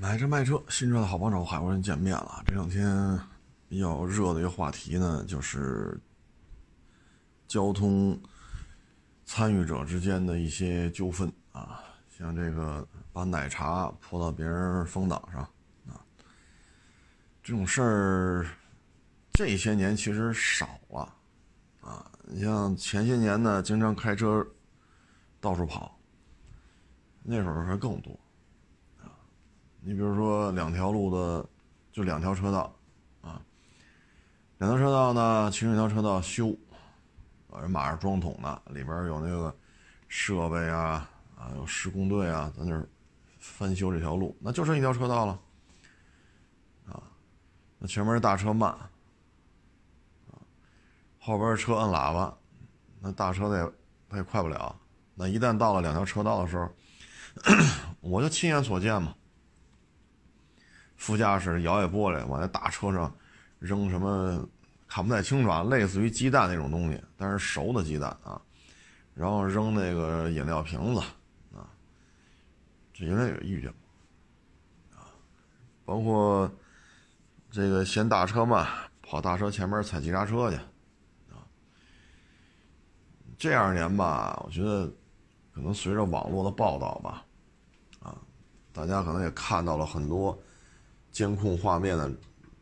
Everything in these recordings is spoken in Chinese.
买车卖车，新车的好帮手，海国人见面了。这两天比较热的一个话题呢，就是交通参与者之间的一些纠纷啊，像这个把奶茶泼到别人风挡上啊，这种事儿这些年其实少了啊。你像前些年呢，经常开车到处跑，那时候还更多。你比如说两条路的，就两条车道，啊，两条车道呢，其中一条车道修，啊，人马上装桶的，里边有那个设备啊，啊，有施工队啊，在那儿翻修这条路，那就剩一条车道了，啊，那前面大车慢，啊，后边车摁喇叭，那大车它也它也快不了，那一旦到了两条车道的时候，我就亲眼所见嘛。副驾驶摇下玻璃，往那大车上扔什么看不太清楚啊，类似于鸡蛋那种东西，但是熟的鸡蛋啊，然后扔那个饮料瓶子啊，这应该也遇见过啊，包括这个嫌大车慢，跑大车前面踩急刹车去啊，这二年吧，我觉得可能随着网络的报道吧，啊，大家可能也看到了很多。监控画面的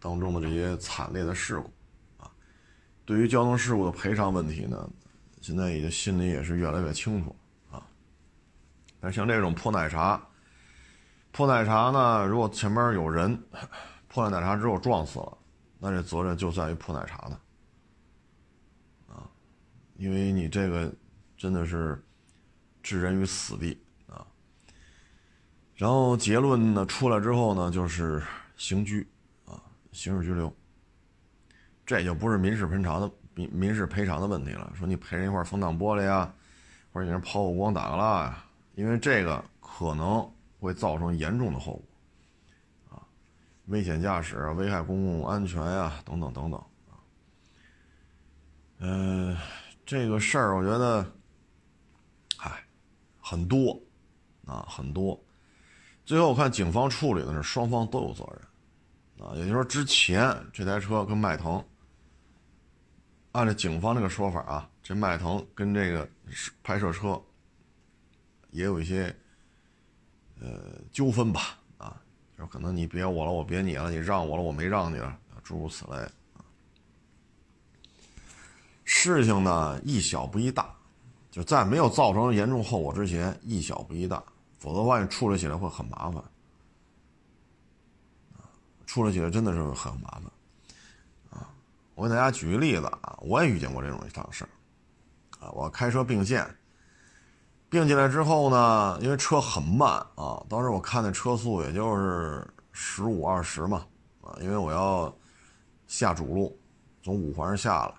当中的这些惨烈的事故，啊，对于交通事故的赔偿问题呢，现在已经心里也是越来越清楚啊。但像这种泼奶茶，泼奶茶呢，如果前面有人泼了奶茶之后撞死了，那这责任就在于泼奶茶的啊，因为你这个真的是置人于死地啊。然后结论呢出来之后呢，就是。刑拘，啊，刑事拘留，这就不是民事赔偿的民民事赔偿的问题了。说你赔人一块风挡玻璃啊，或者你人抛个光打个蜡呀，因为这个可能会造成严重的后果，啊，危险驾驶、危害公共安全呀，等等等等，啊，嗯，这个事儿我觉得，嗨，很多，啊，很多。最后我看警方处理的是双方都有责任，啊，也就是说之前这台车跟迈腾，按照警方这个说法啊，这迈腾跟这个拍摄车也有一些呃纠纷吧，啊，就可能你别我了，我别你了，你让我了，我没让你了，诸如此类。事情呢一小不一大，就在没有造成严重后果之前，一小不一大。否则的话，你处理起来会很麻烦，处理起来真的是很麻烦，啊！我给大家举个例子啊，我也遇见过这种一档事儿，啊，我开车并线，并进来之后呢，因为车很慢啊，当时我看那车速也就是十五二十嘛，啊，因为我要下主路，从五环上下了，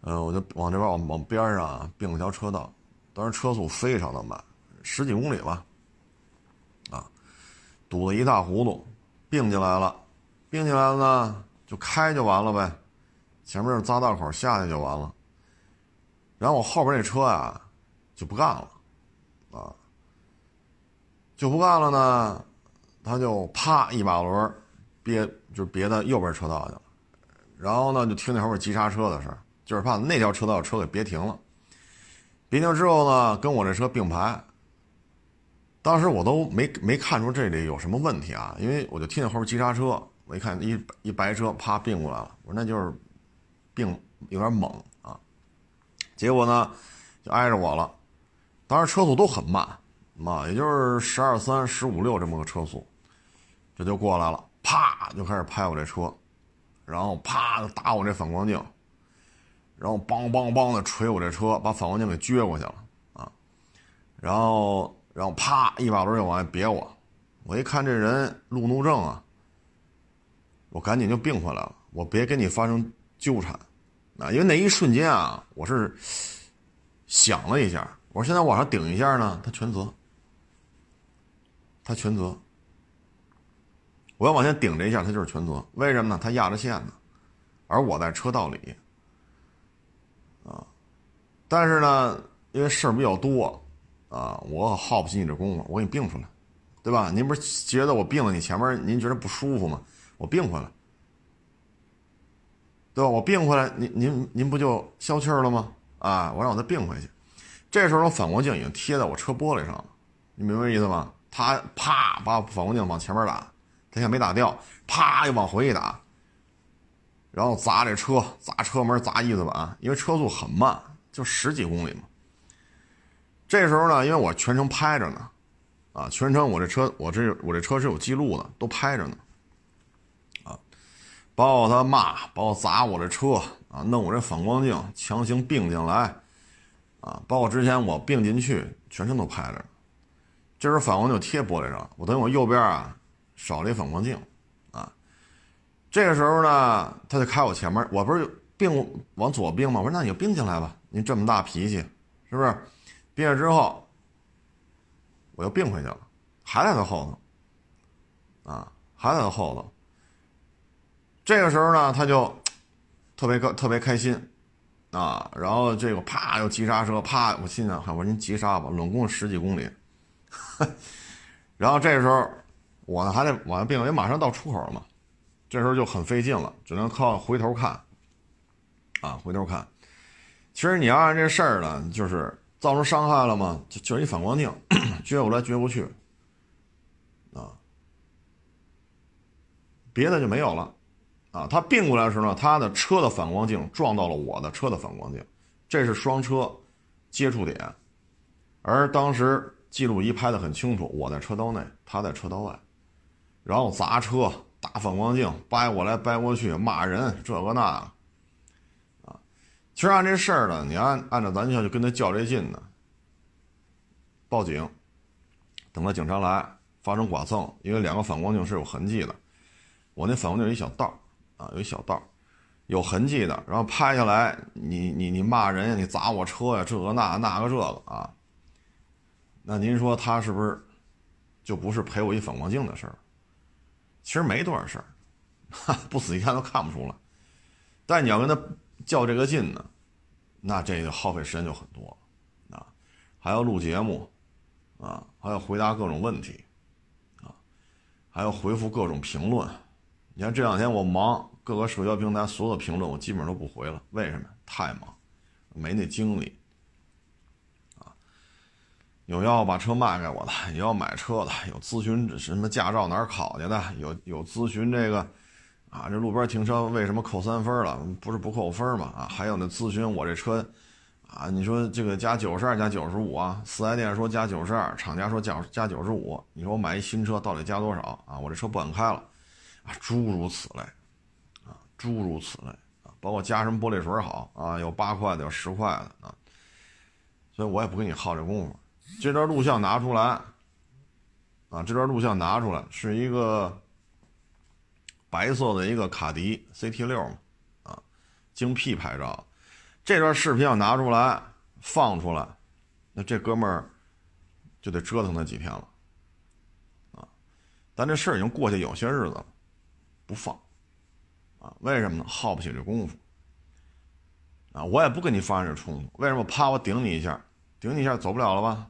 嗯，我就往这边往往边上并了条车道，当时车速非常的慢。十几公里吧，啊，堵得一塌糊涂，并进来了，并进来了呢，就开就完了呗，前面是匝道口，下去就完了。然后我后边那车啊，就不干了，啊，就不干了呢，他就啪一把轮别就别到右边车道去了，然后呢，就听见后边急刹车的事就是怕那条车道车给别停了。别停之后呢，跟我这车并排。当时我都没没看出这里有什么问题啊，因为我就听见后边急刹车，我一看一一白车啪并过来了，我说那就是并有点猛啊，结果呢就挨着我了，当时车速都很慢，嘛也就是十二三、十五六这么个车速，这就过来了，啪就开始拍我这车，然后啪就打我这反光镜，然后梆梆梆的捶我这车，把反光镜给撅过去了啊，然后。然后啪一把轮就往外别我，我一看这人路怒症啊，我赶紧就并回来了，我别跟你发生纠缠，啊，因为那一瞬间啊，我是想了一下，我说现在往上顶一下呢，他全责，他全责，我要往前顶这一下，他就是全责，为什么呢？他压着线呢，而我在车道里，啊，但是呢，因为事儿比较多。啊，我耗不起你这功夫，我给你并出来，对吧？您不是觉得我并了，你前面您觉得不舒服吗？我并回来，对吧？我并回来，您您您不就消气儿了吗？啊，我让我再并回去。这时候，反光镜已经贴在我车玻璃上了，你明白意思吗？他啪把反光镜往前面打，他现在没打掉，啪又往回一打，然后砸这车，砸车门，砸翼子板，因为车速很慢，就十几公里嘛。这时候呢，因为我全程拍着呢，啊，全程我这车，我这我这车是有记录的，都拍着呢，啊，包括他骂，包括砸我这车，啊，弄我这反光镜，强行并进来，啊，包括之前我并进去，全程都拍着。这时候反光镜贴玻璃上，我等于我右边啊少了一反光镜，啊，这个时候呢，他就开我前面，我不是并往左并吗？我说那你就并进来吧，您这么大脾气，是不是？毕业之后，我又并回去了，还在他后头，啊，还在他后头。这个时候呢，他就特别高，特别开心，啊，然后这个啪又急刹车，啪，我心想，我说您急刹吧，拢共十几公里，然后这时候我呢还得往下并，因为马上到出口了嘛，这时候就很费劲了，只能靠回头看，啊，回头看。其实你要按这事儿呢，就是。造成伤害了吗？就就是一反光镜，撅过来撅过去，啊，别的就没有了，啊，他并过来的时候呢，他的车的反光镜撞到了我的车的反光镜，这是双车接触点，而当时记录仪拍的很清楚，我在车道内，他在车道外，然后砸车、打反光镜、掰过来掰过去、骂人，这个那个。其实按这事儿呢，你按按照咱就就跟他较这劲呢，报警，等到警察来发生剐蹭，因为两个反光镜是有痕迹的，我那反光镜有一小道啊，有一小道有痕迹的，然后拍下来，你你你骂人呀，你砸我车呀，这个那那个这个啊，那您说他是不是就不是赔我一反光镜的事儿？其实没多少事儿，不仔细看都看不出来，但你要跟他。较这个劲呢，那这个耗费时间就很多，啊，还要录节目，啊，还要回答各种问题，啊，还要回复各种评论。你看这两天我忙，各个社交平台所有的评论我基本上都不回了。为什么？太忙，没那精力。啊，有要把车卖给我的，有要买车的，有咨询什么驾照哪儿考去的，有有咨询这个。啊，这路边停车为什么扣三分了？不是不扣分嘛？啊，还有那咨询我这车，啊，你说这个加九十二加九十五啊？四 S 店说加九十二，厂家说加加九十五。你说我买一新车到底加多少啊？我这车不敢开了，啊，诸如此类，啊，诸如此类啊，包括加什么玻璃水好啊？有八块的，有十块的啊，所以我也不跟你耗这功夫。这段录像拿出来，啊，这段录像拿出来是一个。白色的一个卡迪 CT 六嘛，啊，京 P 牌照，这段视频要拿出来放出来，那这哥们儿就得折腾他几天了，啊，但这事儿已经过去有些日子了，不放，啊，为什么呢？耗不起这功夫，啊，我也不跟你发生这冲突，为什么？啪我顶你一下，顶你一下走不了了吧？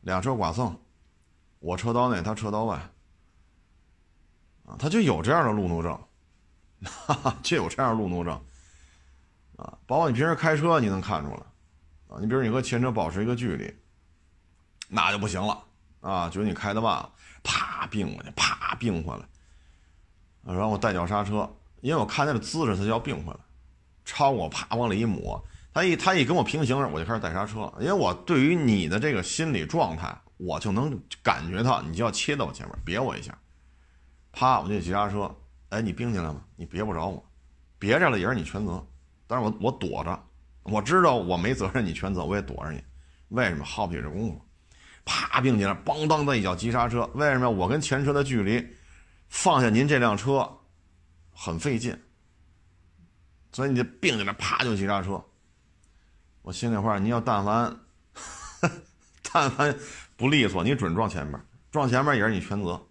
两车剐蹭，我车道内，他车道外。啊，他就有这样的路怒症，哈哈，就有这样的路怒症，啊，包括你平时开车，你能看出来，啊，你比如你和前车保持一个距离，那就不行了，啊，觉得你开的慢了，啪并过去，啪并回来，然后我带脚刹车，因为我看见的姿势，他就要并回来，超我啪往里一抹，他一他一跟我平行，我就开始带刹车，因为我对于你的这个心理状态，我就能感觉到你就要切到我前面，别我一下。啪！我就急刹车，哎，你并进来吗？你别不着我，别着了也是你全责。但是我我躲着，我知道我没责任，你全责，我也躲着你。为什么耗不起这功夫？啪，并进来，邦当的一脚急刹车。为什么？我跟前车的距离，放下您这辆车，很费劲。所以你就并进来，啪就急刹车。我心里话，你要但凡，但凡不利索，你准撞前面，撞前面也是你全责。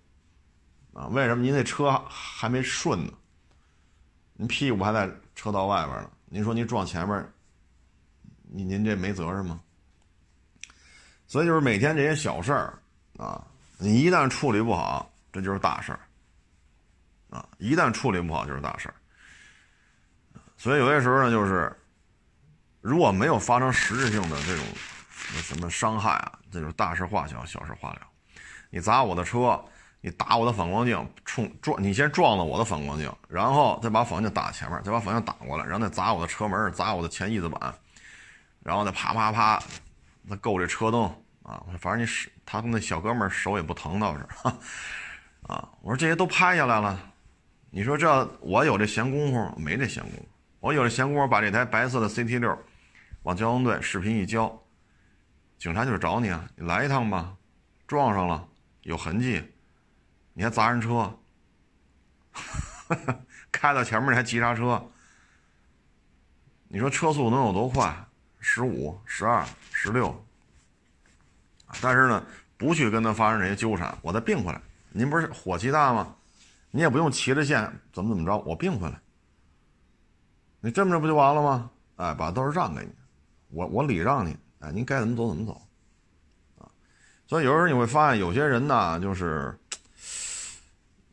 啊，为什么您那车还没顺呢？您屁股还在车道外边呢。您说您撞前面，您您这没责任吗？所以就是每天这些小事儿啊，你一旦处理不好，这就是大事儿啊！一旦处理不好，就是大事儿。所以有些时候呢，就是如果没有发生实质性的这种什么伤害啊，这就是大事化小，小事化了。你砸我的车，你打我的反光镜，冲撞你先撞了我的反光镜，然后再把反光镜打前面，再把反光镜打过来，然后再砸我的车门，砸我的前翼子板，然后再啪啪啪，那够这车灯啊！反正你手，他那小哥们手也不疼倒是，啊！我说这些都拍下来了，你说这我有这闲工夫没这闲工夫？我有这闲工夫把这台白色的 CT 六往交通队视频一交，警察就是找你啊，你来一趟吧，撞上了。有痕迹，你还砸人车，开到前面你还急刹车，你说车速能有多快？十五、十二、十六，但是呢，不去跟他发生这些纠缠，我再并回来。您不是火气大吗？你也不用骑着线怎么怎么着，我并回来，你这么着不就完了吗？哎，把道让给你，我我礼让你，哎，您该怎么走怎么走。啊所以有时候你会发现，有些人呢，就是，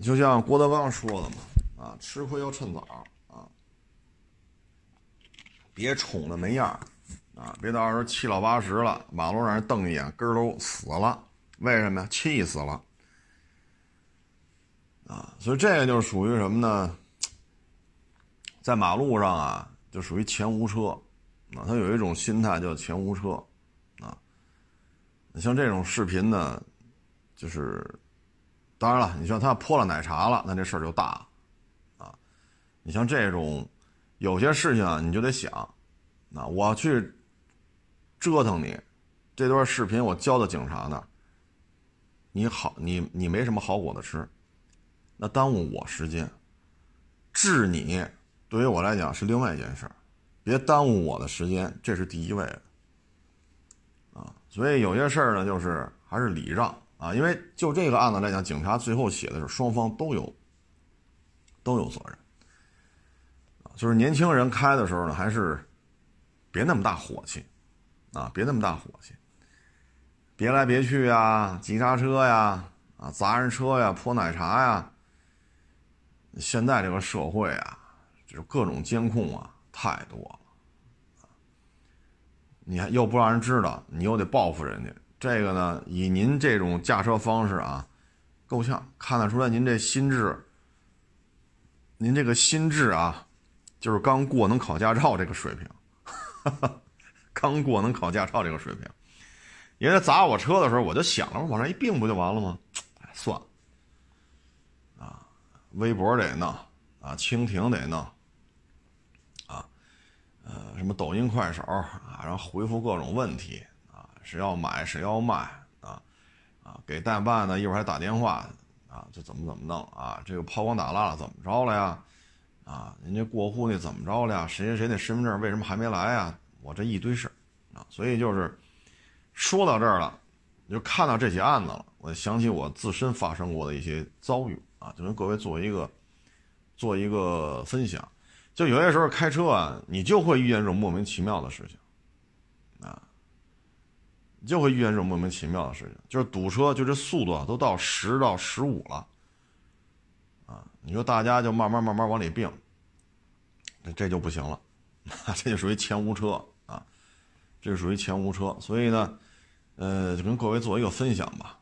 就像郭德纲说的嘛，啊，吃亏要趁早啊，别宠的没样啊，别到时候七老八十了，马路上人瞪一眼，根儿都死了，为什么呀？气死了，啊，所以这个就属于什么呢？在马路上啊，就属于前无车，啊，他有一种心态叫前无车。啊像这种视频呢，就是，当然了，你像他泼了奶茶了，那这事儿就大，啊，你像这种，有些事情啊，你就得想，啊，我去折腾你，这段视频我交到警察那，你好，你你没什么好果子吃，那耽误我时间，治你对于我来讲是另外一件事儿，别耽误我的时间，这是第一位的。啊所以有些事儿呢，就是还是礼让啊，因为就这个案子来讲，警察最后写的是双方都有都有责任。就是年轻人开的时候呢，还是别那么大火气啊，别那么大火气，别来别去呀，急刹车呀，啊，砸人车呀，泼奶茶呀。现在这个社会啊，就是各种监控啊，太多了。你还又不让人知道，你又得报复人家，这个呢，以您这种驾车方式啊，够呛，看得出来您这心智，您这个心智啊，就是刚过能考驾照这个水平，哈 哈刚过能考驾照这个水平。人家砸我车的时候，我就想了，往上一并不就完了吗？哎，算了，啊，微博得弄，啊，蜻蜓得弄啊。呃，什么抖音、快手啊，然后回复各种问题，谁要买谁要卖啊，啊，给代办的一会儿还打电话啊，就怎么怎么弄啊，这个抛光打蜡了怎么着了呀？啊，人家过户那怎么着了呀？谁谁谁那身份证为什么还没来呀？我这一堆事儿啊，所以就是说到这儿了，就看到这起案子了，我想起我自身发生过的一些遭遇啊，就跟各位做一个做一个分享。就有些时候开车啊，你就会遇见这种莫名其妙的事情，就会遇见这种莫名其妙的事情，就是堵车，就这速度啊，都到十到十五了，啊，你说大家就慢慢慢慢往里并，这就不行了，这就属于前无车啊，这就属于前无车，所以呢，呃，就跟各位做一个分享吧，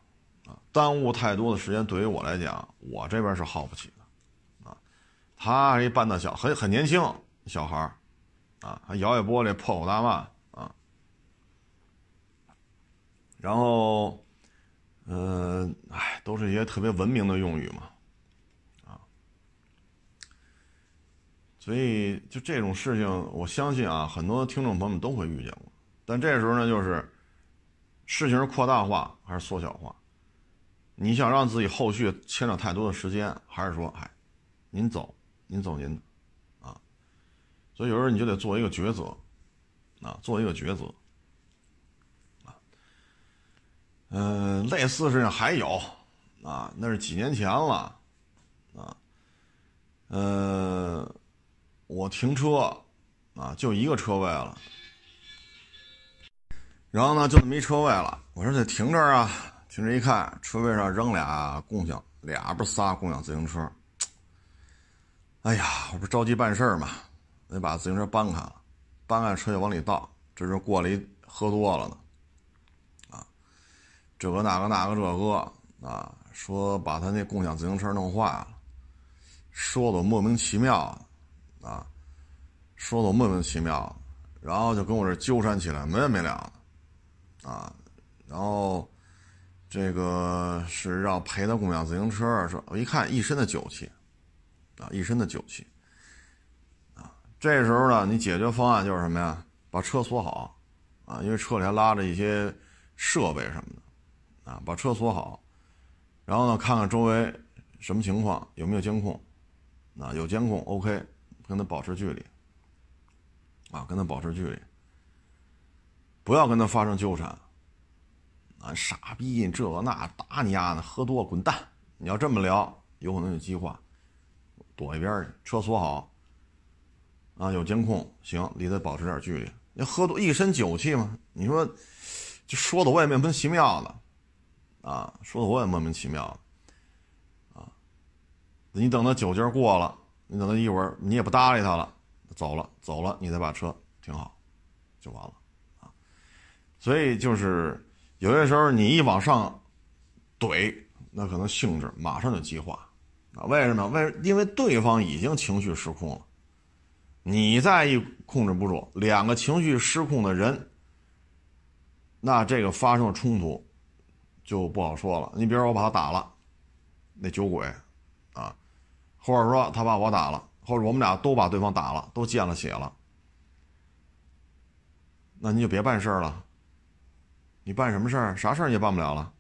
啊，耽误太多的时间对于我来讲，我这边是耗不起的，啊。他一半大小，很很年轻小孩，啊，还摇下玻璃破口大骂啊，然后，嗯，哎，都是一些特别文明的用语嘛，啊，所以就这种事情，我相信啊，很多听众朋友们都会遇见过。但这时候呢，就是事情是扩大化还是缩小化？你想让自己后续牵扯太多的时间，还是说，哎，您走？您走您的，啊，所以有时候你就得做一个抉择，啊，做一个抉择，啊，嗯，类似事情还有，啊，那是几年前了，啊，呃，我停车，啊，就一个车位了，然后呢，就那么一车位了，我说得停这儿啊，停这一看，车位上扔俩共享，俩不是仨共享自行车。哎呀，我不着急办事儿嘛，得把自行车搬开了，搬开车就往里倒。这是过来一喝多了呢，这个那个那个这个啊，说把他那共享自行车弄坏了，说的莫名其妙，啊，说的莫名其妙，然后就跟我这纠缠起来，没完没了的，啊，然后这个是要赔他共享自行车，说我一看一身的酒气。啊，一身的酒气，啊，这时候呢，你解决方案就是什么呀？把车锁好，啊，因为车里还拉着一些设备什么的，啊，把车锁好，然后呢，看看周围什么情况，有没有监控，啊，有监控，OK，跟他保持距离，啊，跟他保持距离，不要跟他发生纠缠，啊，傻逼，这个那打你丫的，喝多滚蛋！你要这么聊，有可能有激化。躲一边去，车锁好，啊，有监控，行，离他保持点距离。你喝多一身酒气嘛？你说，就说的我也莫名其妙的，啊，说的我也莫名其妙，啊，你等他酒劲过了，你等他一会儿，你也不搭理他了，走了，走了，你再把车停好，就完了，啊，所以就是有些时候你一往上怼，那可能性质马上就激化。啊，为什么？为因为对方已经情绪失控了，你再一控制不住，两个情绪失控的人，那这个发生了冲突就不好说了。你比如说我把他打了，那酒鬼，啊，或者说他把我打了，或者我们俩都把对方打了，都见了血了，那你就别办事了。你办什么事儿？啥事儿也办不了了。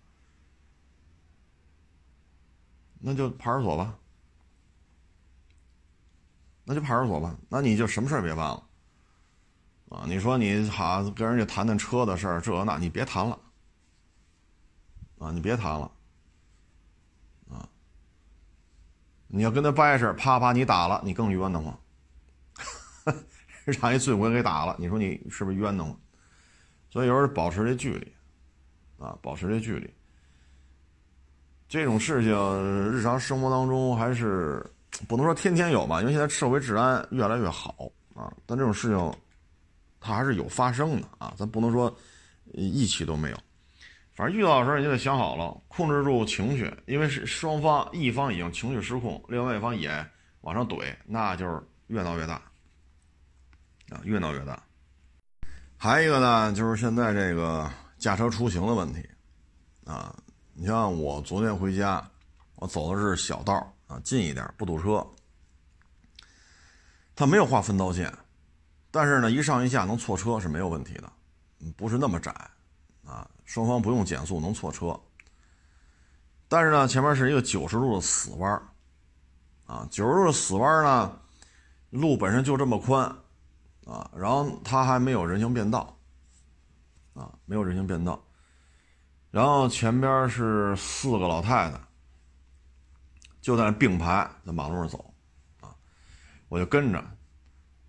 那就派出所吧，那就派出所吧。那你就什么事儿别办了，啊？你说你好跟人家谈谈车的事儿，这那，你别谈了，啊，你别谈了，啊，你要跟他掰扯，啪啪你打了，你更冤得慌，让一醉鬼给打了，你说你是不是冤得慌？所以有时候保持这距离，啊，保持这距离。这种事情，日常生活当中还是不能说天天有吧，因为现在社会治安越来越好啊。但这种事情，它还是有发生的啊。咱不能说一起都没有，反正遇到的时候你就得想好了，控制住情绪，因为是双方一方已经情绪失控，另外一方也往上怼，那就是越闹越大啊，越闹越大。还有一个呢，就是现在这个驾车出行的问题啊。你像我昨天回家，我走的是小道啊，近一点不堵车。他没有划分道线，但是呢，一上一下能错车是没有问题的，不是那么窄啊，双方不用减速能错车。但是呢，前面是一个九十度的死弯啊，九十度的死弯呢，路本身就这么宽。啊，然后它还没有人行便道。啊，没有人行便道。然后前边是四个老太太，就在那并排在马路上走，啊，我就跟着，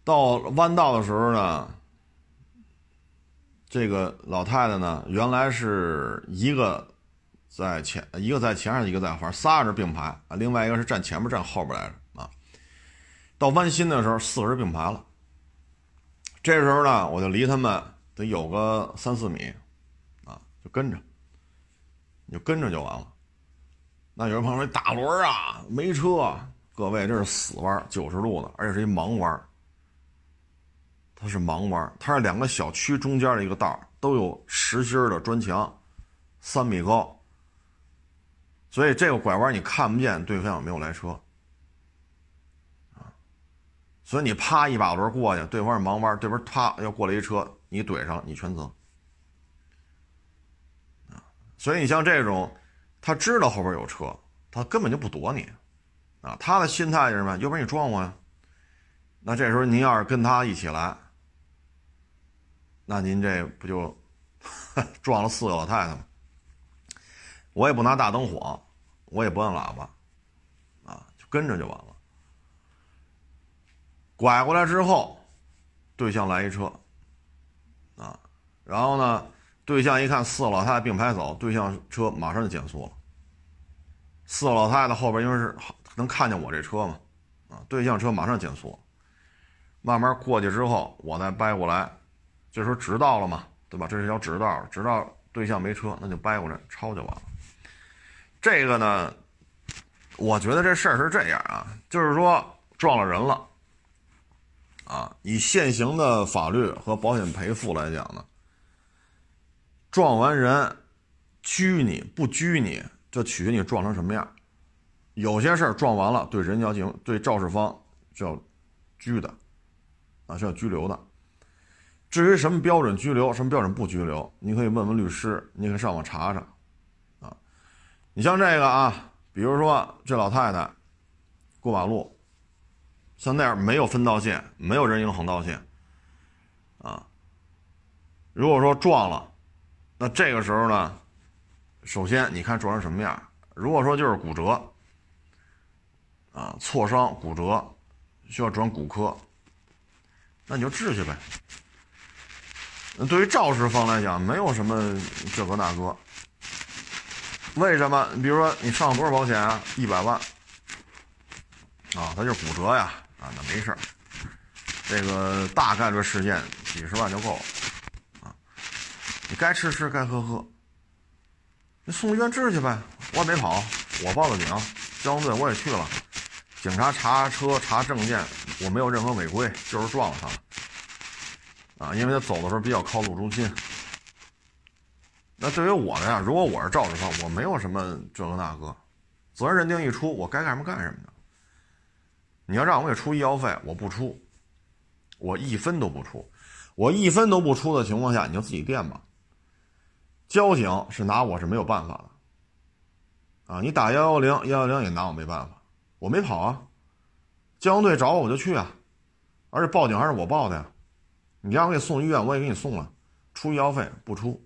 到弯道的时候呢，这个老太太呢，原来是一个在前，一个在前，上一个在后，仨人并排啊，另外一个是站前面站后边来着啊。到弯心的时候，四个人并排了，这时候呢，我就离他们得有个三四米，啊，就跟着。你就跟着就完了。那有人朋友说：“打轮啊，没车。”各位，这是死弯，九十度的，而且是一盲弯。它是盲弯，它是两个小区中间的一个道，都有实心的砖墙，三米高。所以这个拐弯你看不见对方有没有来车啊。所以你啪一把轮过去，对方是盲弯，对边啪要过来一车，你怼上，你全责。所以你像这种，他知道后边有车，他根本就不躲你，啊，他的心态是什么？要不然你撞我呀？那这时候您要是跟他一起来，那您这不就 撞了四个老太太吗？我也不拿大灯火，我也不按喇叭，啊，就跟着就完了。拐过来之后，对向来一车，啊，然后呢？对象一看四个老太太并排走，对向车马上就减速了。四个老太太后边因为是能看见我这车嘛，啊，对向车马上减速，慢慢过去之后，我再掰过来，这时候直道了嘛，对吧？这是条直道，直道对向没车，那就掰过来超就完了。这个呢，我觉得这事儿是这样啊，就是说撞了人了，啊，以现行的法律和保险赔付来讲呢。撞完人，拘你不拘你，这取决你撞成什么样。有些事儿撞完了，对人要进行对肇事方是要拘的，啊是要拘留的。至于什么标准拘留，什么标准不拘留，你可以问问律师，你可以上网查查，啊，你像这个啊，比如说这老太太过马路，像那样没有分道线，没有人行横道线，啊，如果说撞了。那这个时候呢，首先你看撞成什么样？如果说就是骨折，啊，挫伤、骨折，需要转骨科，那你就治去呗。对于肇事方来讲，没有什么这个那个。为什么？你比如说你上了多少保险啊？一百万，啊，他就是骨折呀，啊，那没事儿。这个大概率事件几十万就够了啊。你该吃吃，该喝喝。你送医院治去呗，我也没跑，我报的警，交通队我也去了，警察查车查证件，我没有任何违规，就是撞了他了。啊，因为他走的时候比较靠路中心。那对于我来呀，如果我是肇事方，我没有什么这个那个，责任认定一出，我该干什么干什么的。你要让我给出医药费，我不出，我一分都不出，我一分都不出的情况下，你就自己垫吧。交警是拿我是没有办法的，啊，你打幺幺零，幺幺零也拿我没办法，我没跑啊，交通队找我我就去啊，而且报警还是我报的呀，你让我给送医院我也给你送了，出医药费不出，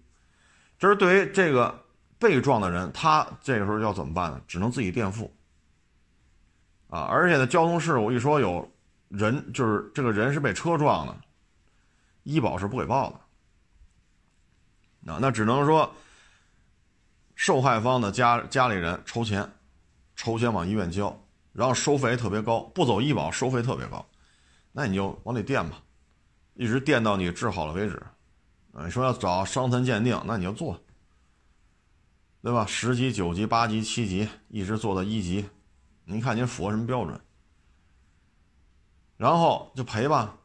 这是对于这个被撞的人，他这个时候要怎么办呢？只能自己垫付，啊，而且呢，交通事故一说有人就是这个人是被车撞的，医保是不给报的。啊，那只能说，受害方的家家里人筹钱，筹钱往医院交，然后收费特别高，不走医保收费特别高，那你就往里垫吧，一直垫到你治好了为止。啊，你说要找伤残鉴定，那你就做，对吧？十级、九级、八级、七级，一直做到一级，您看您符合什么标准？然后就赔吧，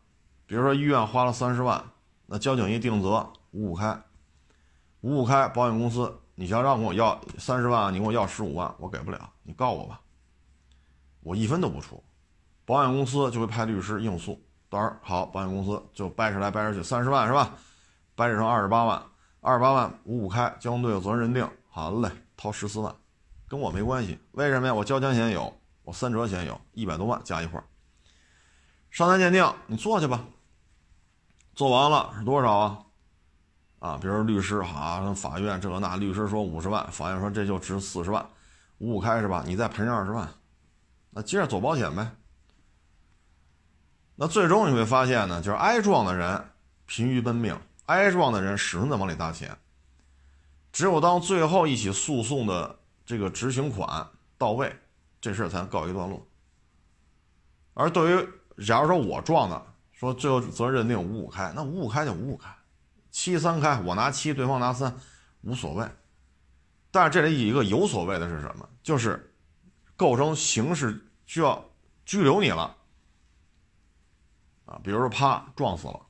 比如说医院花了三十万，那交警一定责五五开。五五开，保险公司，你想让我要三十万，你给我要十五万，我给不了，你告我吧，我一分都不出，保险公司就会派律师应诉，到时好，保险公司就掰扯来掰扯去，三十万是吧？掰扯成二十八万，二十八万五五开，交通队有责任认定，好嘞，掏十四万，跟我没关系，为什么呀？我交强险有，我三者险有，一百多万加一块儿，伤残鉴定你做去吧，做完了是多少啊？啊，比如律师哈，法院这个那，律师说五十万，法院说这就值四十万，五五开是吧？你再赔上二十万，那接着走保险呗。那最终你会发现呢，就是挨撞的人疲于奔命，挨撞的人始终在往里搭钱。只有当最后一起诉讼的这个执行款到位，这事儿才能告一段落。而对于假如说我撞的，说最后责任认定五五开，那五五开就五五开。七三开，我拿七，对方拿三，无所谓。但是这里有一个有所谓的是什么？就是构成刑事需要拘留你了啊！比如说啪撞死了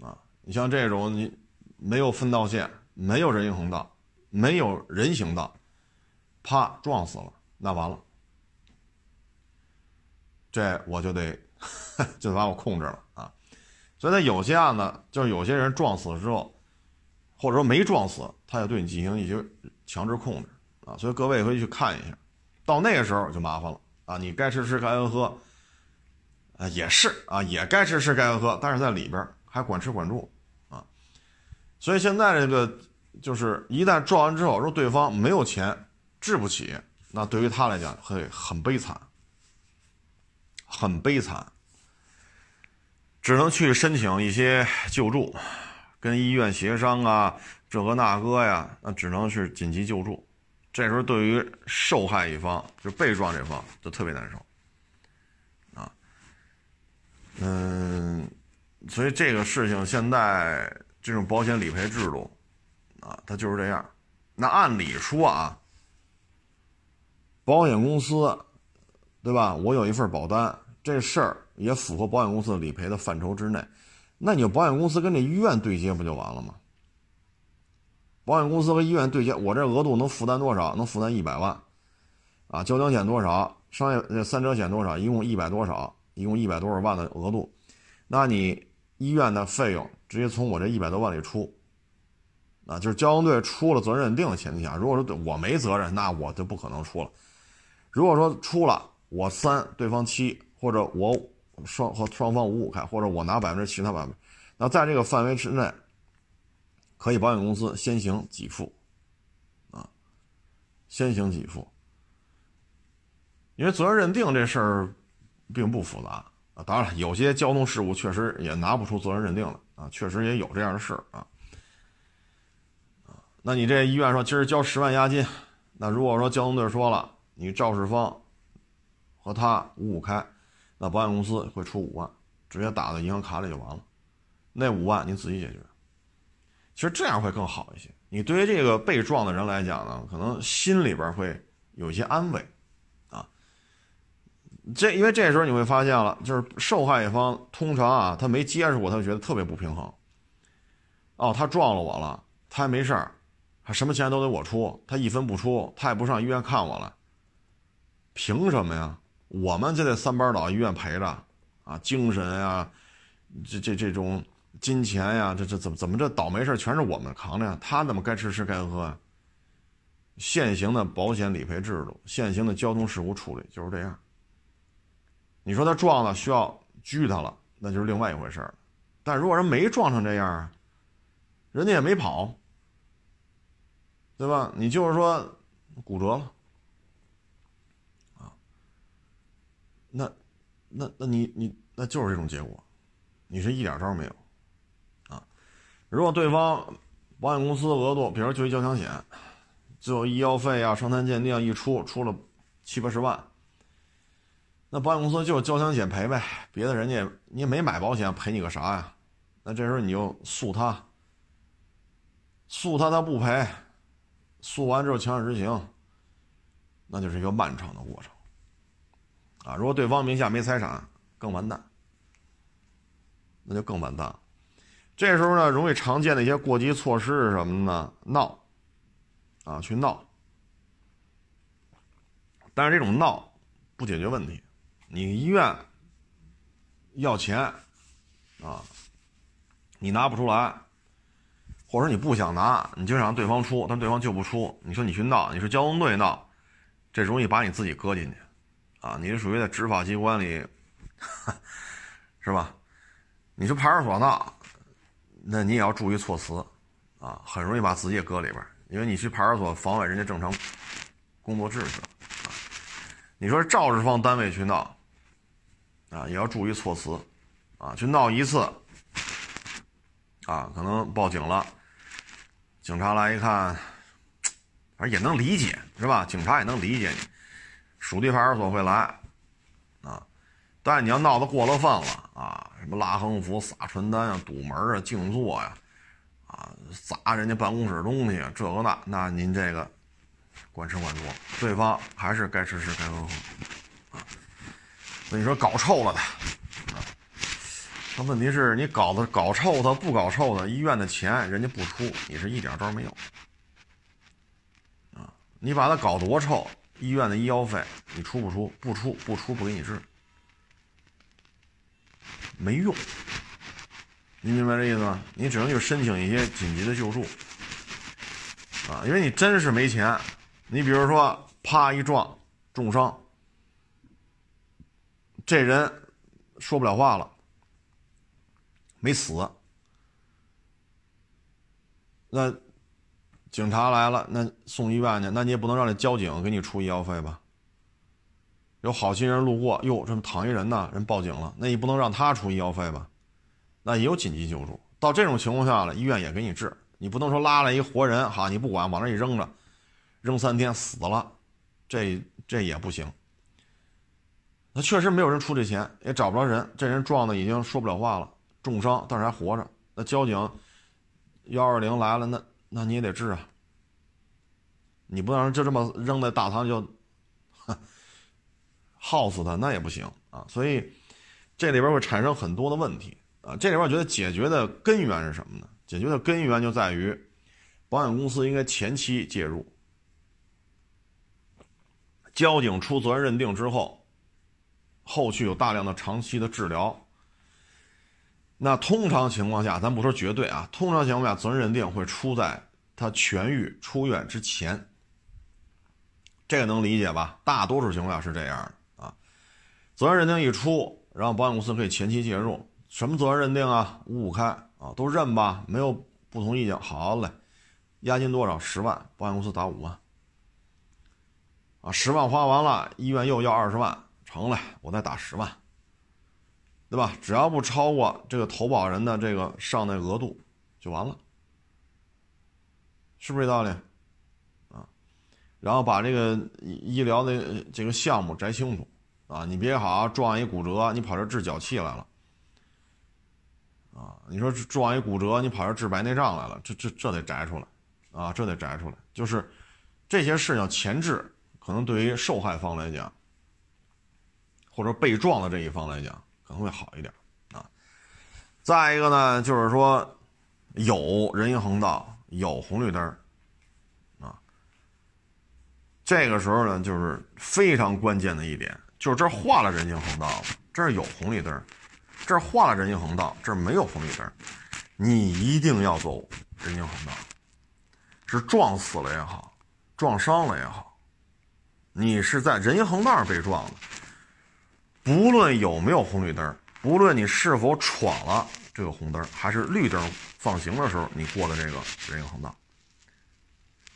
啊！你像这种你没有分道线，没有人行横道，没有人行道，啪撞死了，那完了，这我就得 就把我控制了啊！所以，在有些案子就是有些人撞死了之后，或者说没撞死，他要对你进行一些强制控制啊。所以各位可以去看一下，到那个时候就麻烦了啊。你该吃吃，该喝喝，啊也是啊，也该吃吃，该喝喝，但是在里边还管吃管住啊。所以现在这个就是一旦撞完之后，说对方没有钱治不起，那对于他来讲会很悲惨，很悲惨。只能去申请一些救助，跟医院协商啊，这个那个呀，那只能是紧急救助。这时候对于受害一方，就被撞这方，就特别难受。嗯，所以这个事情现在这种保险理赔制度，啊，它就是这样。那按理说啊，保险公司，对吧？我有一份保单，这事儿也符合保险公司理赔的范畴之内。那你就保险公司跟这医院对接不就完了吗？保险公司和医院对接，我这额度能负担多少？能负担一百万，啊，交强险多少？商业三者险多少？一共一百多少？一共一百多少万的额度？那你医院的费用直接从我这一百多万里出，啊，就是交通队出了责任认定的前提下，如果说我没责任，那我就不可能出了。如果说出了，我三对方七，或者我。双和双方五五开，或者我拿百分之七，他百分，那在这个范围之内，可以保险公司先行给付，啊，先行给付，因为责任认定这事儿并不复杂啊。当然了，有些交通事故确实也拿不出责任认定了啊，确实也有这样的事啊。啊，那你这医院说今儿交十万押金，那如果说交通队说了，你肇事方和他五五开。那保险公司会出五万，直接打到银行卡里就完了。那五万你自己解决。其实这样会更好一些。你对于这个被撞的人来讲呢，可能心里边会有一些安慰，这因为这时候你会发现了，就是受害一方通常啊，他没接触过，他就觉得特别不平衡。哦，他撞了我了，他还没事儿，还什么钱都得我出，他一分不出，他也不上医院看我了，凭什么呀？我们就得三班倒医院陪着，啊，精神呀，这这这种金钱呀，这这怎么怎么这倒霉事全是我们扛着呀？他怎么该吃吃该喝呀？现行的保险理赔制度，现行的交通事故处理就是这样。你说他撞了需要拘他了，那就是另外一回事儿。但如果人没撞成这样啊，人家也没跑，对吧？你就是说骨折了。那，那那你你那就是这种结果，你是一点招没有，啊！如果对方保险公司额度，比如就一交强险，最后医药费啊、伤残鉴定一出出了七八十万，那保险公司就交强险赔呗，别的人家你也没买保险赔你个啥呀？那这时候你就诉他，诉他他不赔，诉完之后强制执行，那就是一个漫长的过程。啊，如果对方名下没财产，更完蛋，那就更完蛋。这时候呢，容易常见的一些过激措施是什么呢？闹，啊，去闹。但是这种闹不解决问题，你医院要钱，啊，你拿不出来，或者你不想拿，你就想让对方出，但对方就不出，你说你去闹，你说交通队闹，这容易把你自己搁进去。啊，你是属于在执法机关里，是吧？你是派出所闹，那你也要注意措辞，啊，很容易把自己也搁里边，因为你去派出所妨碍人家正常工作秩序。啊，你说肇事方单位去闹，啊，也要注意措辞，啊，去闹一次，啊，可能报警了，警察来一看，反正也能理解，是吧？警察也能理解你。属地派出所会来，啊，但是你要闹得过了分了啊，什么拉横幅、撒传单啊、堵门啊、静坐呀，啊，砸人家办公室东西啊，这个那，那您这个管吃管住，对方还是该吃吃该喝喝，那你说搞臭了的，啊，那问题是你搞的搞臭他不搞臭的，医院的钱人家不出，你是一点招没有，啊，你把他搞多臭。医院的医药费你出不出？不出不出不给你治，没用。你明白这意思吗？你只能去申请一些紧急的救助，啊，因为你真是没钱。你比如说，啪一撞重伤，这人说不了话了，没死，那。警察来了，那送医院去，那你也不能让这交警给你出医药费吧？有好心人路过，哟，这么躺一人呢，人报警了，那你不能让他出医药费吧？那也有紧急救助，到这种情况下了，医院也给你治，你不能说拉了一活人哈，你不管往那一扔着，扔三天死了，这这也不行。那确实没有人出这钱，也找不着人，这人撞的已经说不了话了，重伤但是还活着。那交警幺二零来了，那那你也得治啊，你不能就这么扔在大堂就耗死他，那也不行啊。所以这里边会产生很多的问题啊。这里边我觉得解决的根源是什么呢？解决的根源就在于保险公司应该前期介入，交警出责任认定之后。后续有大量的长期的治疗，那通常情况下，咱不说绝对啊，通常情况下，责任认定会出在他痊愈出院之前，这个能理解吧？大多数情况下是这样的啊。责任认定一出，然后保险公司可以前期介入，什么责任认定啊？五五开啊，都认吧，没有不同意见，好嘞。押金多少？十万，保险公司打五万，啊，十万花完了，医院又要二十万。成了，我再打十万，对吧？只要不超过这个投保人的这个上内额度，就完了，是不是这道理？啊，然后把这个医疗的这个项目摘清楚啊，你别好撞一骨折，你跑这治脚气来了，啊，你说撞一骨折，你跑这治白内障来了，这这这得摘出来，啊，这得摘出来，就是这些事情前置，可能对于受害方来讲。或者被撞的这一方来讲，可能会好一点啊。再一个呢，就是说有人行横道，有红绿灯啊。这个时候呢，就是非常关键的一点，就是这儿画了人行横道了，这儿有红绿灯，这儿画了人行横道，这儿没有红绿灯，你一定要走人行横道。是撞死了也好，撞伤了也好，你是在人行横道上被撞的。不论有没有红绿灯，不论你是否闯了这个红灯，还是绿灯放行的时候你过的这个人行横道，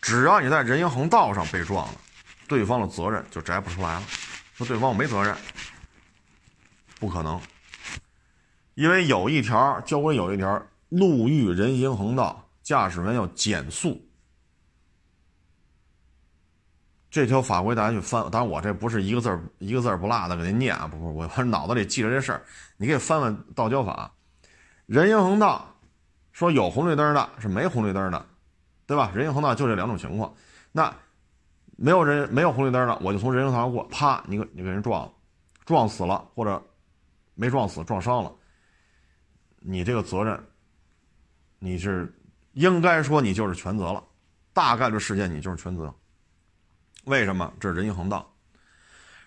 只要你在人行横道上被撞了，对方的责任就摘不出来了。说对方我没责任，不可能，因为有一条交规有一条，路遇人行横道，驾驶员要减速。这条法规大家去翻，当然我这不是一个字儿一个字儿不落的给您念啊，不不，我我脑子里记着这事儿，你可以翻翻道交法，人行横道说有红绿灯的，是没红绿灯的，对吧？人行横道就这两种情况，那没有人没有红绿灯的，我就从人行横道过，啪，你给你给人撞了，撞死了或者没撞死撞伤了，你这个责任你是应该说你就是全责了，大概率事件你就是全责。为什么这是人行横道？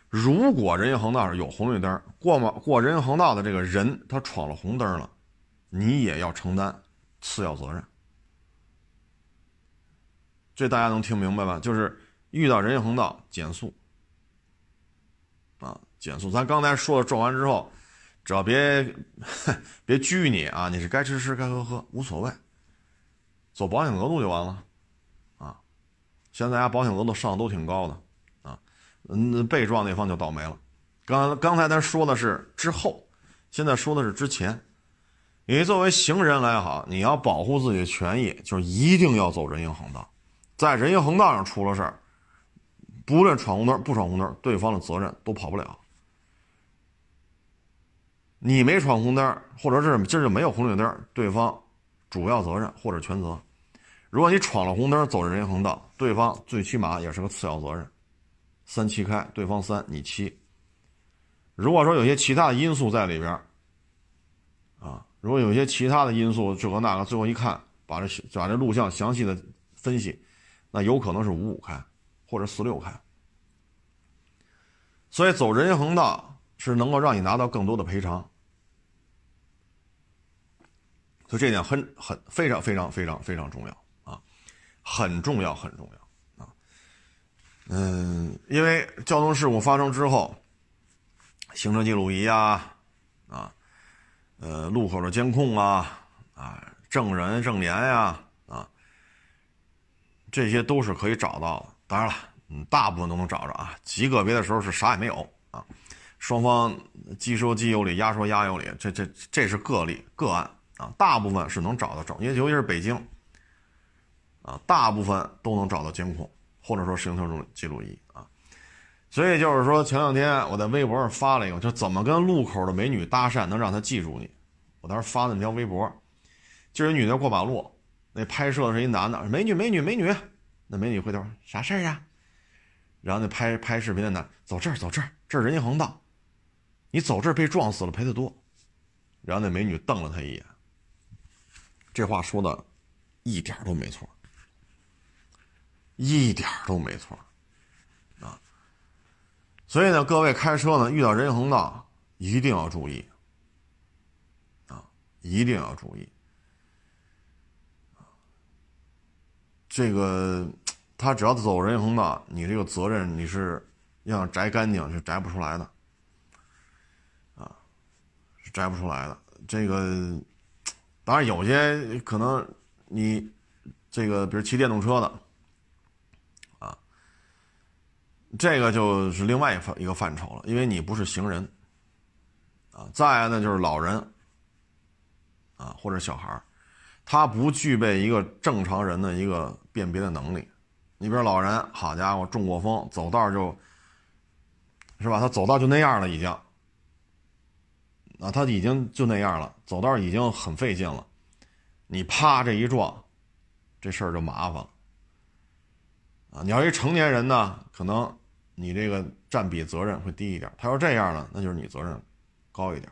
如果人行横道上有红绿灯，过嘛过人行横道的这个人他闯了红灯了，你也要承担次要责任。这大家能听明白吧？就是遇到人行横道减速啊，减速。咱刚才说了撞完之后，只要别 别拘你啊，你是该吃吃该喝喝无所谓，走保险额度就完了。现在大家保险额度上都挺高的，啊，嗯，被撞那方就倒霉了。刚刚才咱说的是之后，现在说的是之前。你作为行人来好，你要保护自己的权益，就是一定要走人行横道。在人行横道上出了事儿，不论闯红灯不闯红灯，对方的责任都跑不了。你没闯红灯，或者是今儿就没有红绿灯，对方主要责任或者全责。如果你闯了红灯，走人行横道，对方最起码也是个次要责任，三七开，对方三，你七。如果说有些其他的因素在里边啊，如果有些其他的因素，这个那个，最后一看，把这把这录像详细的分析，那有可能是五五开，或者四六开。所以走人行横道是能够让你拿到更多的赔偿，所以这点很很非常非常非常非常重要。很重要，很重要啊！嗯，因为交通事故发生之后，行车记录仪啊，啊，呃，路口的监控啊，啊，证人证言呀，啊，这些都是可以找到的。当然了，嗯，大部分都能找着啊，极个别的时候是啥也没有啊。双方鸡说鸡有理，鸭说鸭有理，这这这是个例个案啊，大部分是能找到证，因为尤其是北京，啊，大部分都能找到监控，或者说行车录记录仪啊。所以就是说，前两天我在微博上发了一个，就怎么跟路口的美女搭讪能让她记住你。我当时发的那条微博，就是女的过马路，那拍摄的是一男的，美女美女美女，那美女回头啥事儿啊？然后那拍拍视频的男走这儿走这儿，这儿人行横道，你走这儿被撞死了赔的多。然后那美女瞪了他一眼，这话说的，一点都没错，一点都没错，啊！所以呢，各位开车呢，遇到人行横道一定要注意，啊，一定要注意，这个他只要走人行横道，你这个责任你是要摘干净是摘不出来的啊。摘不出来的这个，当然有些可能你这个，比如骑电动车的啊，这个就是另外一范一个范畴了，因为你不是行人啊。再来呢，就是老人啊，或者小孩他不具备一个正常人的一个辨别的能力。你比如老人，好家伙，中过风，走道就，是吧？他走道就那样了，已经。啊，他已经就那样了，走道已经很费劲了，你啪这一撞，这事儿就麻烦了。啊，你要一成年人呢，可能你这个占比责任会低一点。他要这样呢，那就是你责任高一点。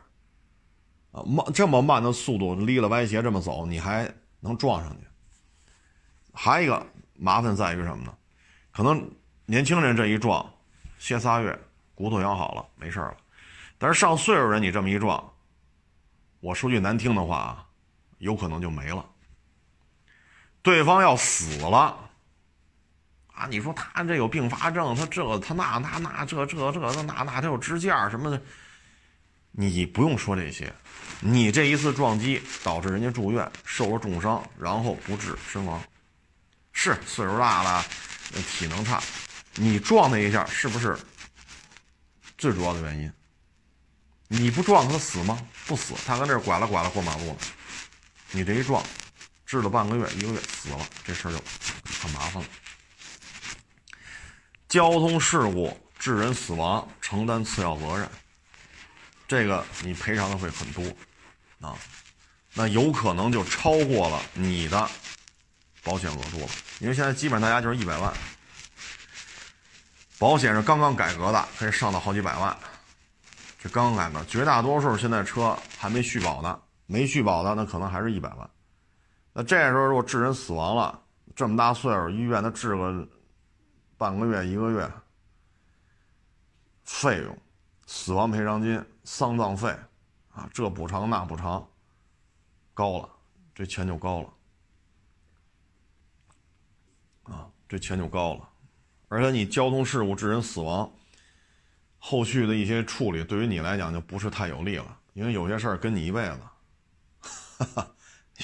啊，慢这么慢的速度，离了歪斜这么走，你还能撞上去？还一个麻烦在于什么呢？可能年轻人这一撞，歇仨月，骨头养好了，没事了。但是上岁数人，你这么一撞，我说句难听的话啊，有可能就没了。对方要死了啊！你说他这有并发症，他这他那那那这这这那那他有支架什么的，你不用说这些，你这一次撞击导致人家住院受了重伤，然后不治身亡，是岁数大了，体能差，你撞他一下是不是最主要的原因？你不撞他死吗？不死，他搁这拐了拐了过马路了。你这一撞，治了半个月一个月死了，这事儿就很麻烦了。交通事故致人死亡，承担次要责任，这个你赔偿的会很多啊，那有可能就超过了你的保险额度了。因为现在基本上大家就是一百万，保险是刚刚改革的，可以上到好几百万。这刚改的，绝大多数现在车还没续保呢，没续保的那可能还是一百万。那这时候如果致人死亡了，这么大岁数，医院他治个半个月一个月，费用、死亡赔偿金、丧葬费啊，这补偿那补偿，高了，这钱就高了，啊，这钱就高了，而且你交通事故致人死亡。后续的一些处理对于你来讲就不是太有利了，因为有些事儿跟你一辈子，哈 哈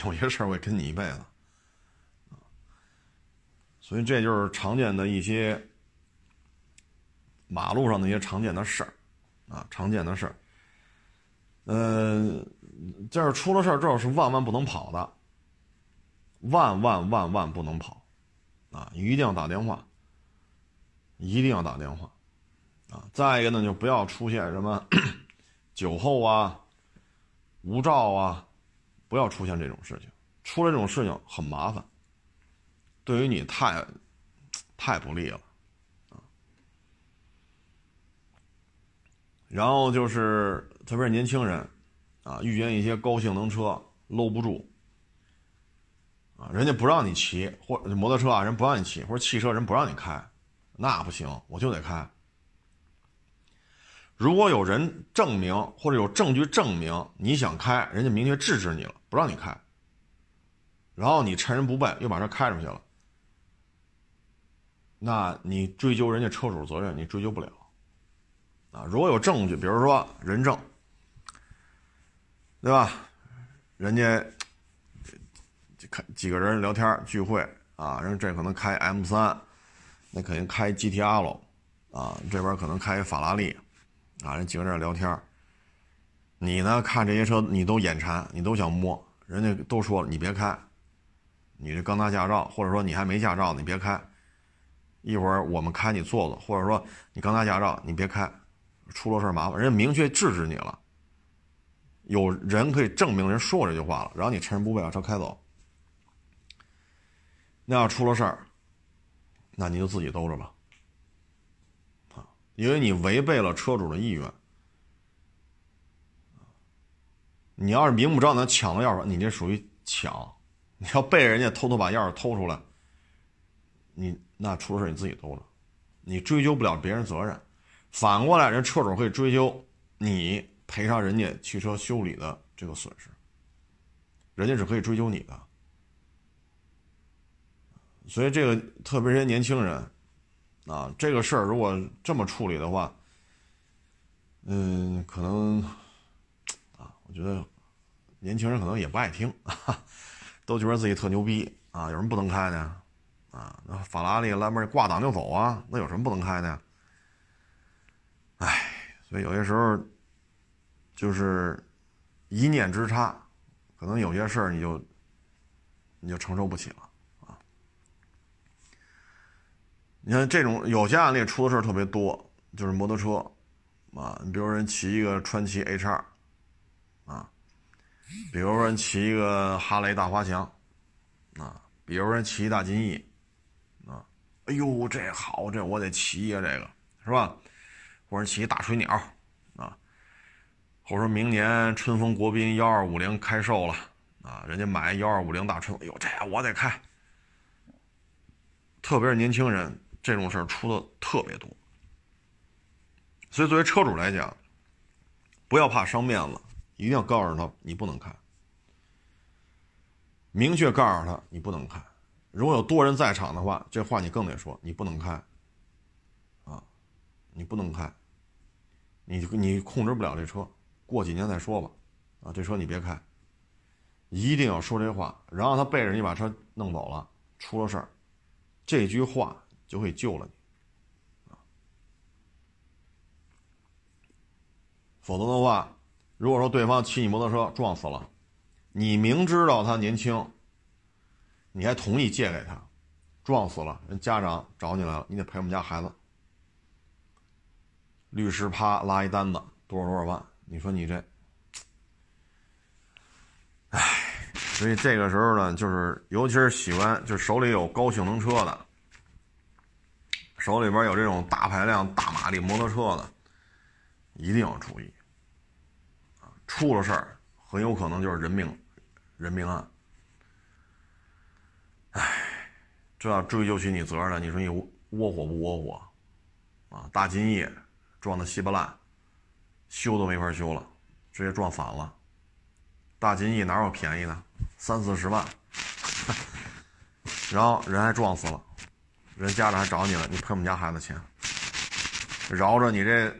有些事儿会跟你一辈子，所以这就是常见的一些马路上的一些常见的事儿啊，常见的事儿。嗯，就是出了事儿之后是万万不能跑的，万万万万不能跑啊！一定要打电话，一定要打电话。啊，再一个呢，就不要出现什么 酒后啊、无照啊，不要出现这种事情。出了这种事情很麻烦，对于你太太不利了啊。然后就是特别是年轻人啊，遇见一些高性能车搂不住啊，人家不让你骑，或者摩托车啊，人不让你骑，或者汽车人不让你开，那不行，我就得开。如果有人证明或者有证据证明你想开，人家明确制止你了，不让你开。然后你趁人不备又把车开出去了，那你追究人家车主责任，你追究不了。啊，如果有证据，比如说人证，对吧？人家开几个人聊天聚会啊，人这可能开 M 三，那肯定开 GTR 喽，啊，这边可能开法拉利。啊，人几个人聊天你呢？看这些车，你都眼馋，你都想摸。人家都说了你别开，你这刚拿驾照，或者说你还没驾照，你别开。一会儿我们开你坐坐，或者说你刚拿驾照，你别开，出了事麻烦。人家明确制止你了，有人可以证明人说过这句话了，然后你趁人不备把车开走。那要出了事儿，那你就自己兜着吧。啊，因为你违背了车主的意愿。你要是明目张胆抢了钥匙，你这属于抢。你要被人家偷偷把钥匙偷出来，你那出了事你自己兜着，你追究不了别人责任。反过来，人车主可以追究你赔偿人家汽车修理的这个损失，人家是可以追究你的。所以这个特别是些年轻人，啊，这个事儿如果这么处理的话，嗯，可能。啊我觉得年轻人可能也不爱听，都觉得自己特牛逼啊！有什么不能开的呀？啊，那法拉利、兰博挂档就走啊，那有什么不能开的呀？哎，所以有些时候就是一念之差，可能有些事儿你就你就承受不起了啊！你看这种有些案例出的事儿特别多，就是摩托车啊，你比如人骑一个川崎 H 二。啊，比如说骑一个哈雷大滑翔，啊，比如说骑一大金翼，哎呦这好，这我得骑呀，这个是吧？或者骑大水鸟，啊，或者说明年春风国宾幺二五零开售了，啊，人家买幺二五零大春，哎呦这我得开。特别是年轻人，这种事儿出的特别多，所以作为车主来讲，不要怕伤面子。一定要告诉他你不能开，明确告诉他你不能开。如果有多人在场的话，这话你更得说你不能开。啊，你不能开，你你控制不了这车，过几年再说吧。啊，这车你别开，一定要说这话，然后他背着你把车弄走了，出了事儿，这句话就会救了你。啊，否则的话。如果说对方骑你摩托车撞死了，你明知道他年轻，你还同意借给他，撞死了，人家长找你来了，你得赔我们家孩子。律师啪拉一单子，多少多少万？你说你这，唉，所以这个时候呢，就是尤其是喜欢就是手里有高性能车的，手里边有这种大排量、大马力摩托车的，一定要注意。出了事儿，很有可能就是人命，人命案。哎，这要追究起你责任，你说你窝火不窝火？啊，大金翼撞的稀巴烂，修都没法修了，直接撞反了。大金翼哪有便宜的？三四十万，然后人还撞死了，人家长还找你了，你赔我们家孩子钱，饶着你这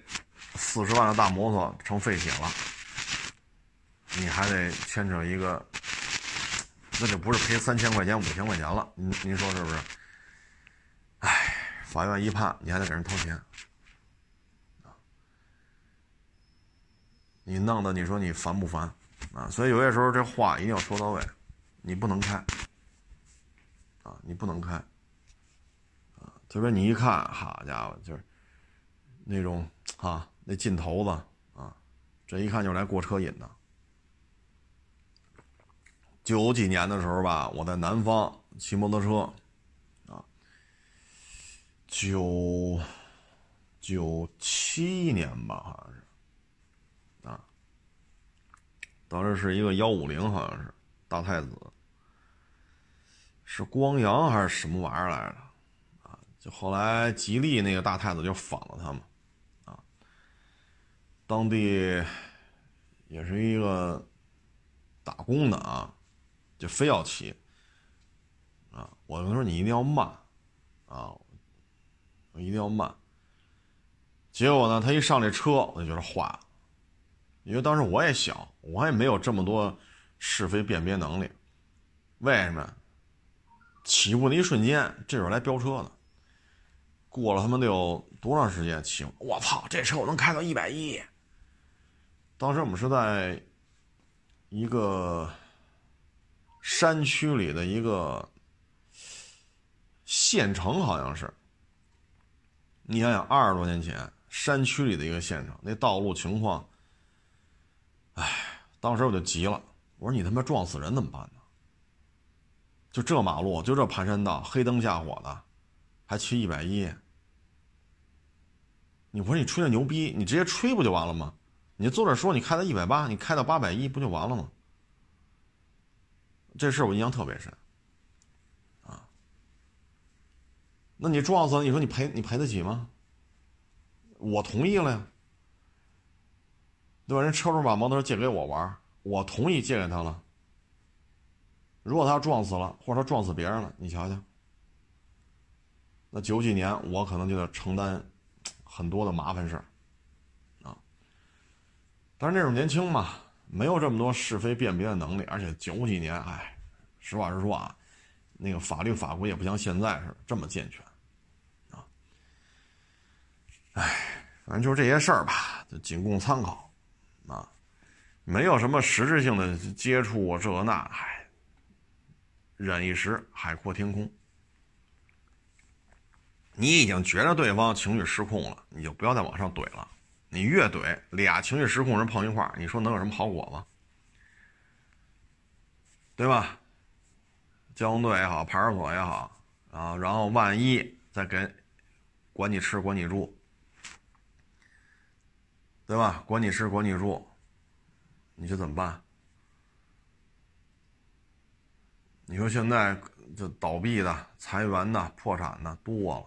四十万的大摩托成废铁了。你还得牵扯一个，那就不是赔三千块钱、五千块钱了。您您说是不是？哎，法院一判，你还得给人掏钱，你弄得你说你烦不烦啊？所以有些时候这话一定要说到位，你不能开啊，你不能开啊。特别你一看，好家伙，就是那种啊，那劲头子啊，这一看就来过车瘾的。九几年的时候吧，我在南方骑摩托车，啊，九九七年吧，好像是，啊，当时是一个幺五零，好像是大太子，是光阳还是什么玩意儿来着？啊，就后来吉利那个大太子就仿了他们，啊，当地也是一个打工的啊。就非要骑，啊！我跟他说你一定要慢，啊，我一定要慢。结果呢，他一上这车，我就觉得坏了，因为当时我也小，我也没有这么多是非辨别能力。为什么？起步的一瞬间，这会儿来飙车的，过了他妈得有多长时间？起，我操，这车我能开到一百一。当时我们是在一个。山区里的一个县城，好像是。你想想，二十多年前山区里的一个县城，那道路情况，哎，当时我就急了，我说你他妈撞死人怎么办呢？就这马路，就这盘山道，黑灯瞎火的，还骑一百一。你我说你吹那牛逼，你直接吹不就完了吗？你坐这说你开到一百八，你开到八百一不就完了吗？这事我印象特别深，啊，那你撞死了，你说你赔你赔得起吗？我同意了呀，对吧？人车主把摩托车借给我玩，我同意借给他了。如果他撞死了，或者他撞死别人了，你瞧瞧，那九几年我可能就得承担很多的麻烦事儿，啊。但是那时候年轻嘛，没有这么多是非辨别的能力，而且九几年，哎，实话实说啊，那个法律法规也不像现在似的这么健全，啊。哎，反正就是这些事儿吧，仅供参考，啊，没有什么实质性的接触这那，哎。忍一时，海阔天空。你已经觉得对方情绪失控了，你就不要再往上怼了。你越怼，俩情绪失控人碰一块，你说能有什么好果子？对吧？交通队也好，派出所也好啊，然后万一再给管你吃管你住，对吧？管你吃管你住，你说怎么办？你说现在这倒闭的、裁员的、破产的多了，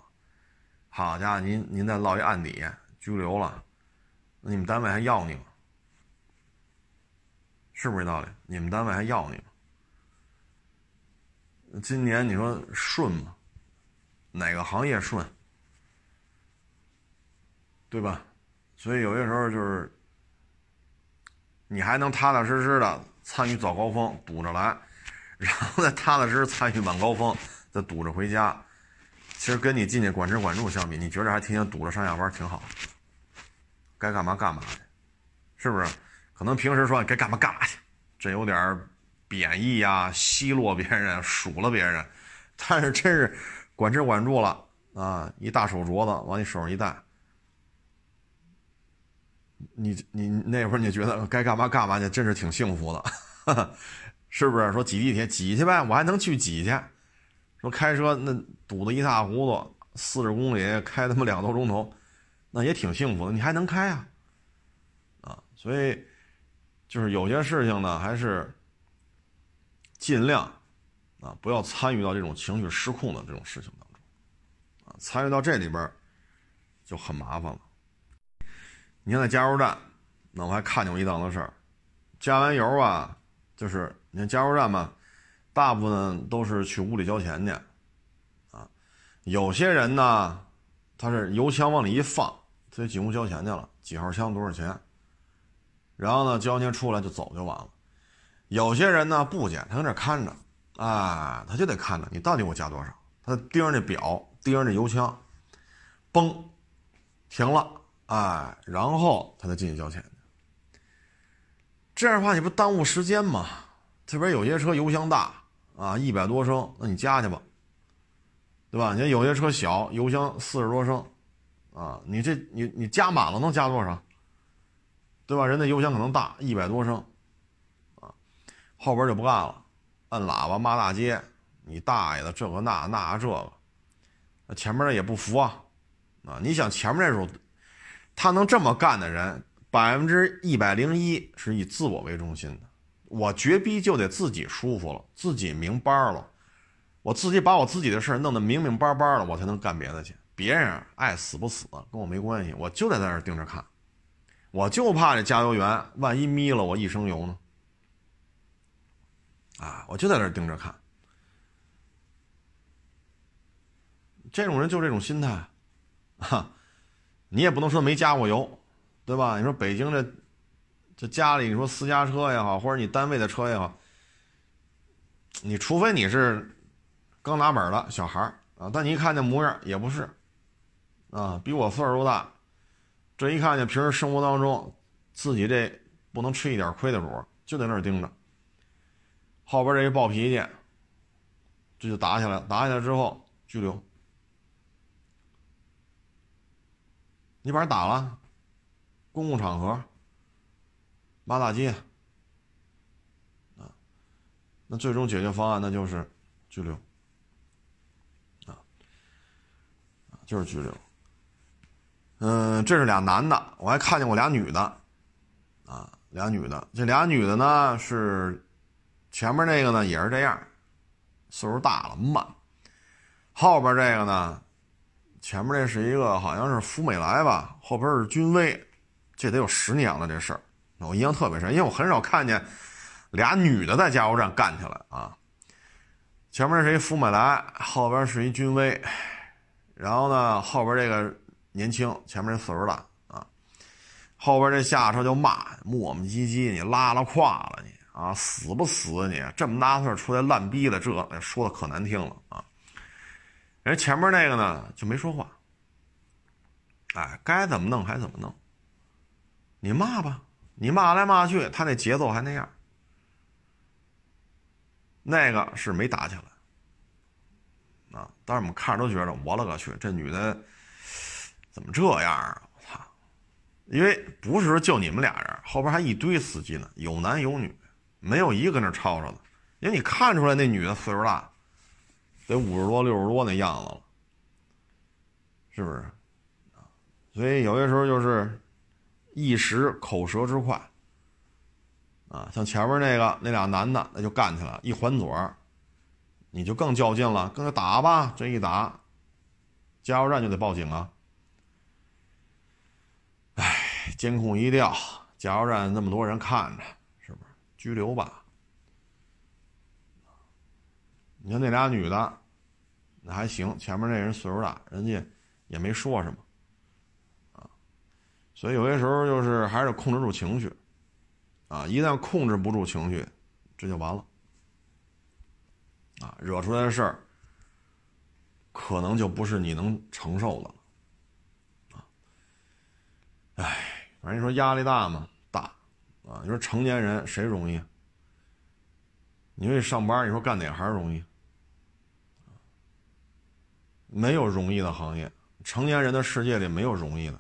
好家伙，您您再落一案底，拘留了，你们单位还要你吗？是不是这道理？你们单位还要你吗？今年你说顺吗？哪个行业顺？对吧？所以有些时候就是，你还能踏踏实实的参与早高峰，堵着来。然后再踏踏实实参与晚高峰，再堵着回家。其实跟你进去管吃管住相比，你觉着还天天堵着上下班挺好。该干嘛干嘛去，是不是？可能平时说该干嘛干嘛去，这有点贬义呀，奚落别人，数了别人。但是真是管吃管住了啊，一大手镯子往你手上一戴，你你那会儿你觉得该干嘛干嘛去，真是挺幸福的。是不是说挤地铁挤去呗？我还能去挤去。说开车那堵得一塌糊涂，四十公里开他妈两个多钟头，那也挺幸福的。你还能开啊？啊，所以就是有些事情呢，还是尽量啊不要参与到这种情绪失控的这种事情当中啊。参与到这里边就很麻烦了。你看在加油站，那我还看见过一档子事儿，加完油啊，就是。你看加油站嘛，大部分都是去屋里交钱去，啊，有些人呢，他是油枪往里一放，他就进屋交钱去了，几号枪多少钱，然后呢交完钱出来就走就完了。有些人呢不捡，他搁那看着，啊，他就得看着你到底给我加多少，他盯着那表，盯着那油枪，嘣，停了，哎，然后他再进去交钱。这样的话你不耽误时间吗？这边有些车油箱大啊，一百多升，那你加去吧，对吧？你看有些车小，油箱四十多升，啊，你这你你加满了能加多少？对吧？人家油箱可能大，一百多升，啊，后边就不干了，摁喇叭骂大街，你大爷的这个那那这个，那前面的也不服啊，啊，你想前面那时候，他能这么干的人，百分之一百零一是以自我为中心的。我绝逼就得自己舒服了，自己明白了，我自己把我自己的事弄得明明白白了，我才能干别的去。别人爱死不死跟我没关系，我就得在那儿盯着看，我就怕这加油员万一眯了我一升油呢？啊，我就在那儿盯着看。这种人就这种心态，哈，你也不能说没加过油，对吧？你说北京这。这家里你说私家车也好，或者你单位的车也好，你除非你是刚拿本的小孩啊，但你一看这模样也不是，啊，比我岁数都大，这一看见平时生活当中自己这不能吃一点亏的主，就在那儿盯着，后边这一暴脾气，这就打起来了。打起来之后拘留。你把人打了，公共场合，骂大街，啊，那最终解决方案那就是拘留，啊，就是拘留。嗯，这是俩男的，我还看见过俩女的，啊，俩女的，这俩女的呢是前面那个呢也是这样，岁数大了慢，后边这个呢。前面这是一个好像是福美来吧，后边是君威，这得有十年了这事儿，我印象特别深，因为我很少看见俩女的在加油站干起来啊。前面是一福美来，后边是一君威，然后呢后边这个年轻，前面这岁数大啊，后边这下车就骂磨磨唧唧，你拉拉胯了你啊，死不死你？这么大岁数出来烂逼了，这说的可难听了啊。人前面那个呢就没说话，哎，该怎么弄还怎么弄。你骂吧，你骂来骂去，他那节奏还那样。那个是没打起来，啊，但是我们看着都觉得，我勒个去，这女的怎么这样啊？我操！因为不是说就你们俩人，后边还一堆司机呢，有男有女，没有一个跟那吵吵的。因为你看出来那女的岁数大。得五十多、六十多那样子了，是不是？所以有些时候就是一时口舌之快，啊，像前面那个那俩男的，那就干起来，一还嘴，你就更较劲了，跟他打吧，这一打，加油站就得报警啊！哎，监控一调，加油站那么多人看着，是不是？拘留吧。你看那俩女的，那还行。前面那人岁数大，人家也没说什么，啊，所以有些时候就是还是控制住情绪，啊，一旦控制不住情绪，这就完了，啊，惹出来的事儿可能就不是你能承受的了，啊，哎，反正你说压力大吗？大，啊，你说成年人谁容易？你说上班，你说干哪行容易？没有容易的行业，成年人的世界里没有容易的。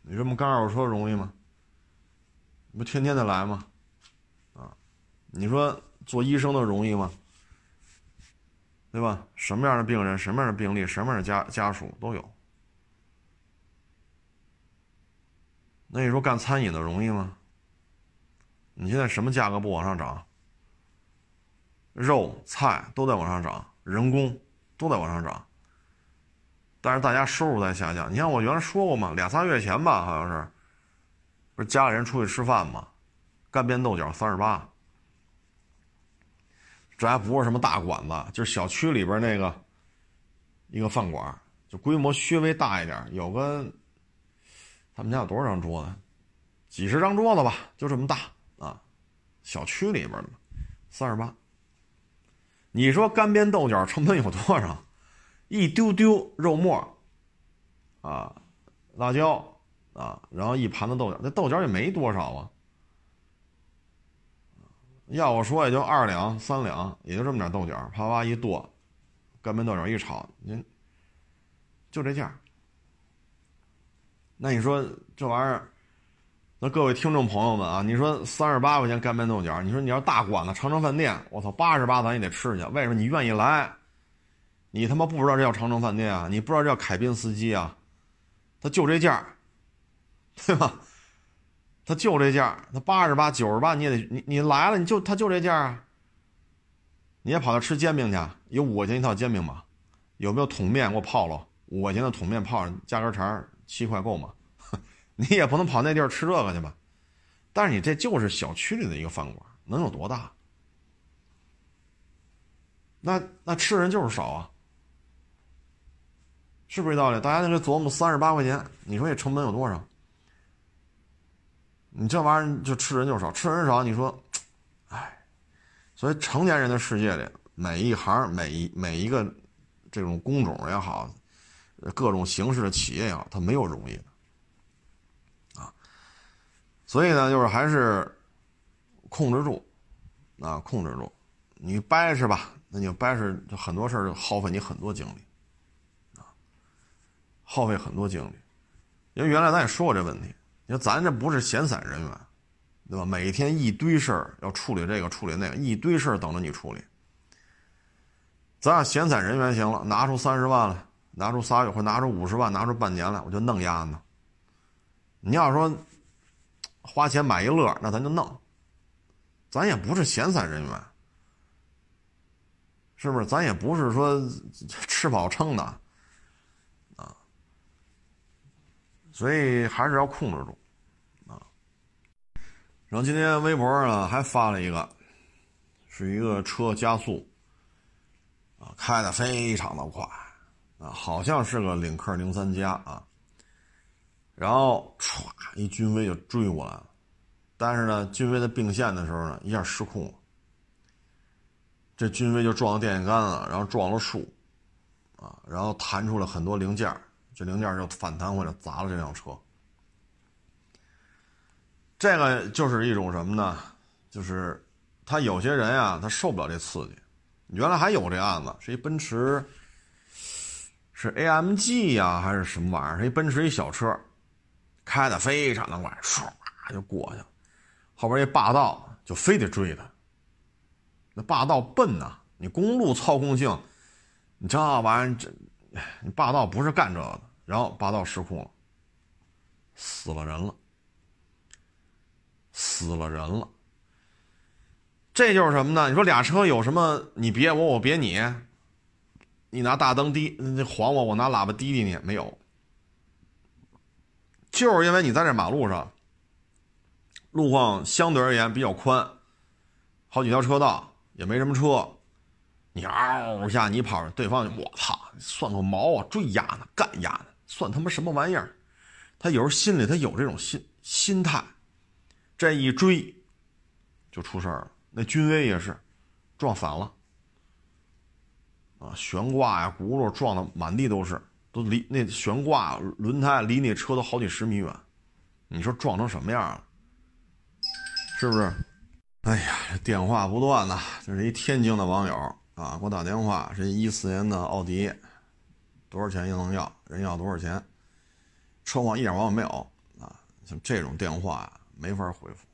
你说我们干二手车容易吗？不天天的来吗？啊，你说做医生的容易吗？对吧？什么样的病人，什么样的病例，什么样的家家属都有。那你说干餐饮的容易吗？你现在什么价格不往上涨？肉菜都在往上涨。人工都在往上涨，但是大家收入在下降。你像我原来说过嘛，俩仨月前吧，好像是，不是家里人出去吃饭嘛，干煸豆角三十八，这还不是什么大馆子，就是小区里边那个一个饭馆，就规模稍微大一点，有个他们家有多少张桌子？几十张桌子吧，就这么大啊，小区里边的，三十八。你说干煸豆角成本有多少？一丢丢肉末，啊，辣椒，啊，然后一盘子豆角，那豆角也没多少啊。要我说也就二两三两，也就这么点豆角，啪啪一剁，干煸豆角一炒，您就这价。那你说这玩意儿？那各位听众朋友们啊，你说三十八块钱干煸豆角，你说你要大馆子长城饭店，我操，八十八咱也得吃去。为什么你愿意来？你他妈不知道这叫长城饭店啊？你不知道这叫凯宾斯基啊？他就这价，对吧？他就这价，他八十八、九十八你也得你你来了，你就他就这价啊？你也跑那吃煎饼去？有五块钱一套煎饼吗？有没有桶面给我泡了？五块钱的桶面泡上加根肠，七块够吗？你也不能跑那地儿吃这个去吧，但是你这就是小区里的一个饭馆，能有多大？那那吃人就是少啊，是不是这道理？大家就琢磨三十八块钱，你说这成本有多少？你这玩意儿就吃人就少，吃人少，你说，哎，所以成年人的世界里，每一行每一每一个这种工种也好，各种形式的企业也好，它没有容易的。所以呢，就是还是控制住，啊，控制住。你掰扯吧，那你就掰扯，就很多事儿就耗费你很多精力，啊，耗费很多精力。因为原来咱也说过这问题，你说咱这不是闲散人员，对吧？每天一堆事儿要处理，这个处理那个，一堆事儿等着你处理。咱要闲散人员行了，拿出三十万来，拿出仨月，或拿出五十万，拿出半年来，我就弄丫子。你要说花钱买一乐，那咱就弄。咱也不是闲散人员。是不是？咱也不是说吃饱撑的啊，所以还是要控制住啊。然后今天微博呢还发了一个，是一个车加速啊，开的非常的快啊，好像是个领克零三加啊，然后歘一君威就追过来了，但是呢，君威在并线的时候呢，一下失控了。这君威就撞电线杆了，然后撞了树，啊，然后弹出了很多零件这零件就反弹回来砸了这辆车。这个就是一种什么呢？就是他有些人啊，他受不了这刺激。原来还有这案子，是一奔驰，是 AMG 呀，还是什么玩意儿？是一奔驰一小车，开的非常的快，唰就过去了，后边一霸道就非得追他。那霸道笨呐！你公路操控性，你这玩意儿，这你霸道不是干这个的。然后霸道失控了，死了人了，死了人了。这就是什么呢？你说俩车有什么？你别我，我别你。你拿大灯滴那晃我，我拿喇叭滴滴你，没有。就是因为你在这马路上，路况相对而言比较宽，好几条车道。也没什么车，你嗷一下你跑，对方我操，算个毛啊，追压呢，干压呢，算他妈什么玩意儿？他有时候心里他有这种心心态，这一追就出事儿了。那君威也是撞反了啊，悬挂呀、轱辘撞的满地都是，都离那悬挂轮胎离那车都好几十米远，你说撞成什么样了？是不是？哎呀，电话不断呐！这是一天津的网友啊，给我打电话，是一四年的奥迪，多少钱也能要，人要多少钱？车况一点毛病没有啊！像这种电话没法回复，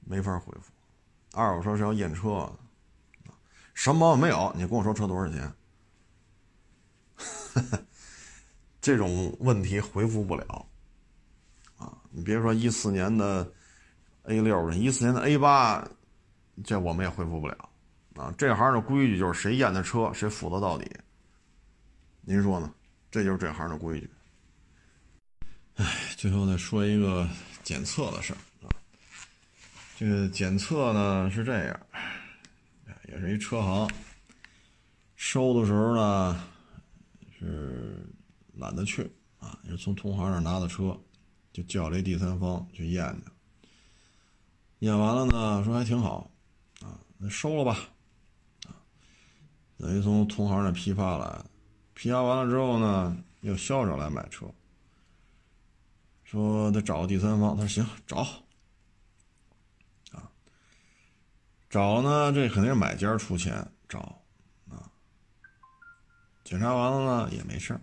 没法回复。二手车是要验车的，什么毛病没有？你跟我说车多少钱？这种问题回复不了啊！你别说一四年的。A 六了一四年的 A 八，这我们也回复不了啊！这行的规矩就是谁验的车，谁负责到底。您说呢？这就是这行的规矩。哎，最后再说一个检测的事儿啊。这个检测呢是这样，也是一车行收的时候呢是懒得去啊，也是从同行那拿的车，就叫了一第三方去验去。验完了呢，说还挺好，啊，那收了吧，啊，等于从同行那批发来，批发完了之后呢，又销售来买车，说得找个第三方，他说行找，啊，找呢，这肯定是买家出钱找，啊，检查完了呢也没事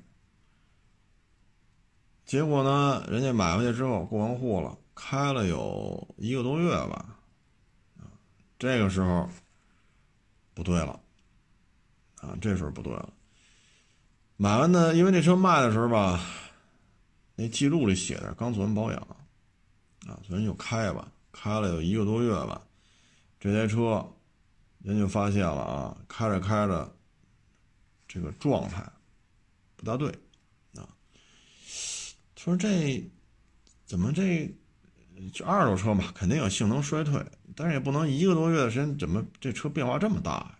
结果呢，人家买回去之后过完户了。开了有一个多月吧，这个时候不对了，啊，这时候不对了。买完呢，因为这车卖的时候吧，那记录里写的刚做完保养，啊，所以就开吧，开了有一个多月吧，这台车人就发现了啊，开着开着，这个状态不大对，啊，说这怎么这？就二手车嘛，肯定有性能衰退，但是也不能一个多月的时间，怎么这车变化这么大？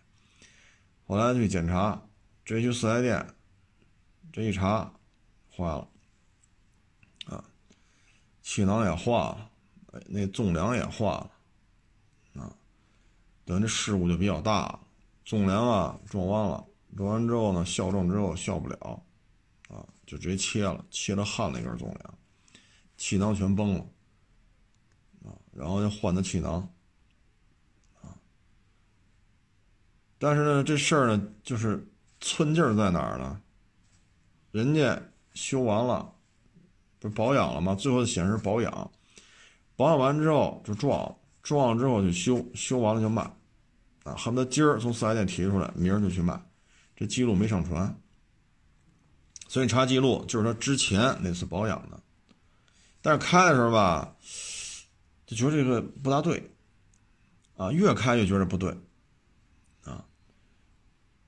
后来去检查，直接去四 S 店，这一查，坏了，啊，气囊也坏了，那纵梁也坏了，等于这事故就比较大，纵梁啊撞弯了，撞完之后呢，校正之后校不了，啊，就直接切了，切了焊了一根纵梁，气囊全崩了。啊然后要换的气囊，啊，但是呢，这事儿呢，就是寸劲儿在哪儿呢？人家修完了，不是保养了吗？最后显示保养，保养完之后就撞了，装上之后就修，修完了就卖，啊，恨不得今儿从四 S 店提出来，明儿就去卖，这记录没上传，所以查记录就是他之前那次保养的，但是开的时候吧，就觉得这个不大对，啊，越开越觉得不对，啊，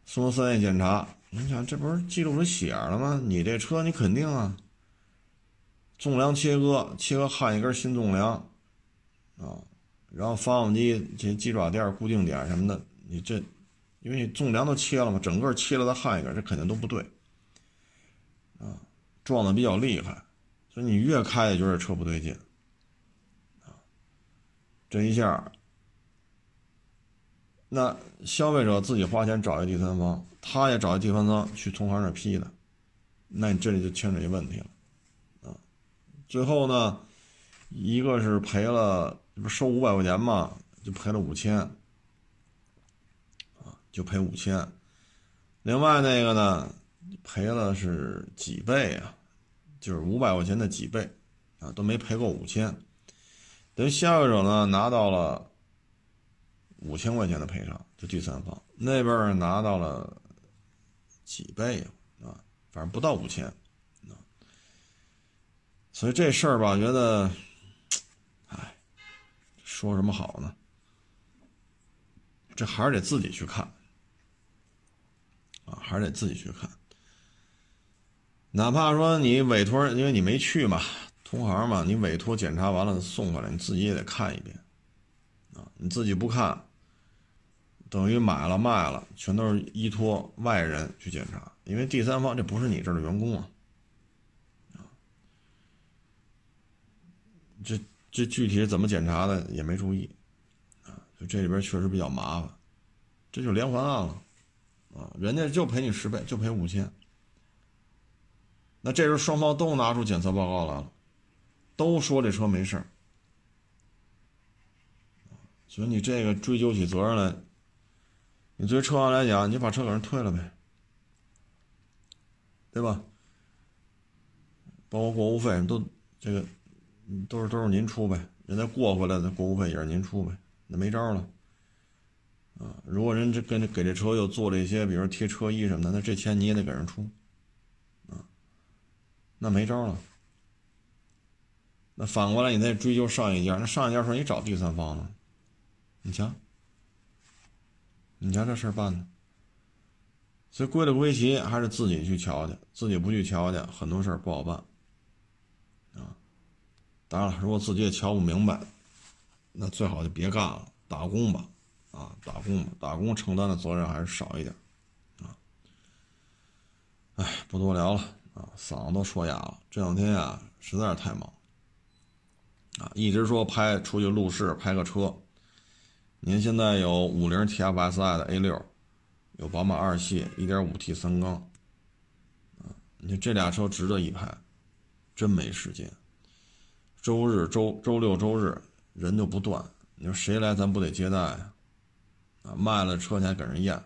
送到四 S 店检查。你想，这不是记录里写着了吗？你这车你肯定啊，纵梁切割，切割焊一根新纵梁，啊，然后发动机这鸡爪垫、固定点什么的，你这，因为你纵梁都切了嘛，整个切了再焊一根，这肯定都不对，啊，撞的比较厉害，所以你越开也觉得车不对劲，啊，这一下。那消费者自己花钱找一第三方，他也找一第三方去同行那批的，那你这里就牵扯一问题了，啊，最后呢，一个是赔了，不收五百块钱嘛，就赔了五千，啊，就赔五千，另外那个呢，赔了是几倍啊？就是五百块钱的几倍，啊，都没赔够五千，等于消费者呢拿到了。五千块钱的赔偿，就第三方那边拿到了几倍啊？反正不到五千啊。所以这事儿吧，觉得，说什么好呢？这还是得自己去看啊，还是得自己去看。哪怕说你委托人，因为你没去嘛，同行嘛，你委托检查完了送回来，你自己也得看一遍啊。你自己不看。等于买了卖了，全都是依托外人去检查，因为第三方这不是你这儿的员工啊，啊，这这具体怎么检查的也没注意，啊，就这里边确实比较麻烦，这就连环案了，啊，人家就赔你十倍，就赔五千，那这时候双方都拿出检测报告来了，都说这车没事儿，所以你这个追究起责任来。你作为车行来讲，你把车给人退了呗，对吧？包括过户费都这个，都是都是您出呗。人家过回来的过户费也是您出呗，那没招了。啊，如果人这跟给这车又做了一些，比如贴车衣什么的，那这钱你也得给人出，啊，那没招了。那反过来你再追究上一家，那上一家说你找第三方了，你瞧。你瞧这事儿办的，所以归了归齐，还是自己去瞧去，自己不去瞧去，很多事儿不好办，当然了，如果自己也瞧不明白，那最好就别干了，打工吧，啊，打工吧，打工承担的责任还是少一点，啊，哎，不多聊了，啊，嗓子都说哑了，这两天呀实在是太忙，啊，一直说拍出去路试拍个车。您现在有五菱 TFSI 的 A 六，有宝马二系 1.5T 三缸，啊，你这俩车值得一拍，真没时间。周日、周周六、周日人就不断，你说谁来咱不得接待啊？啊，卖了车你还给人验。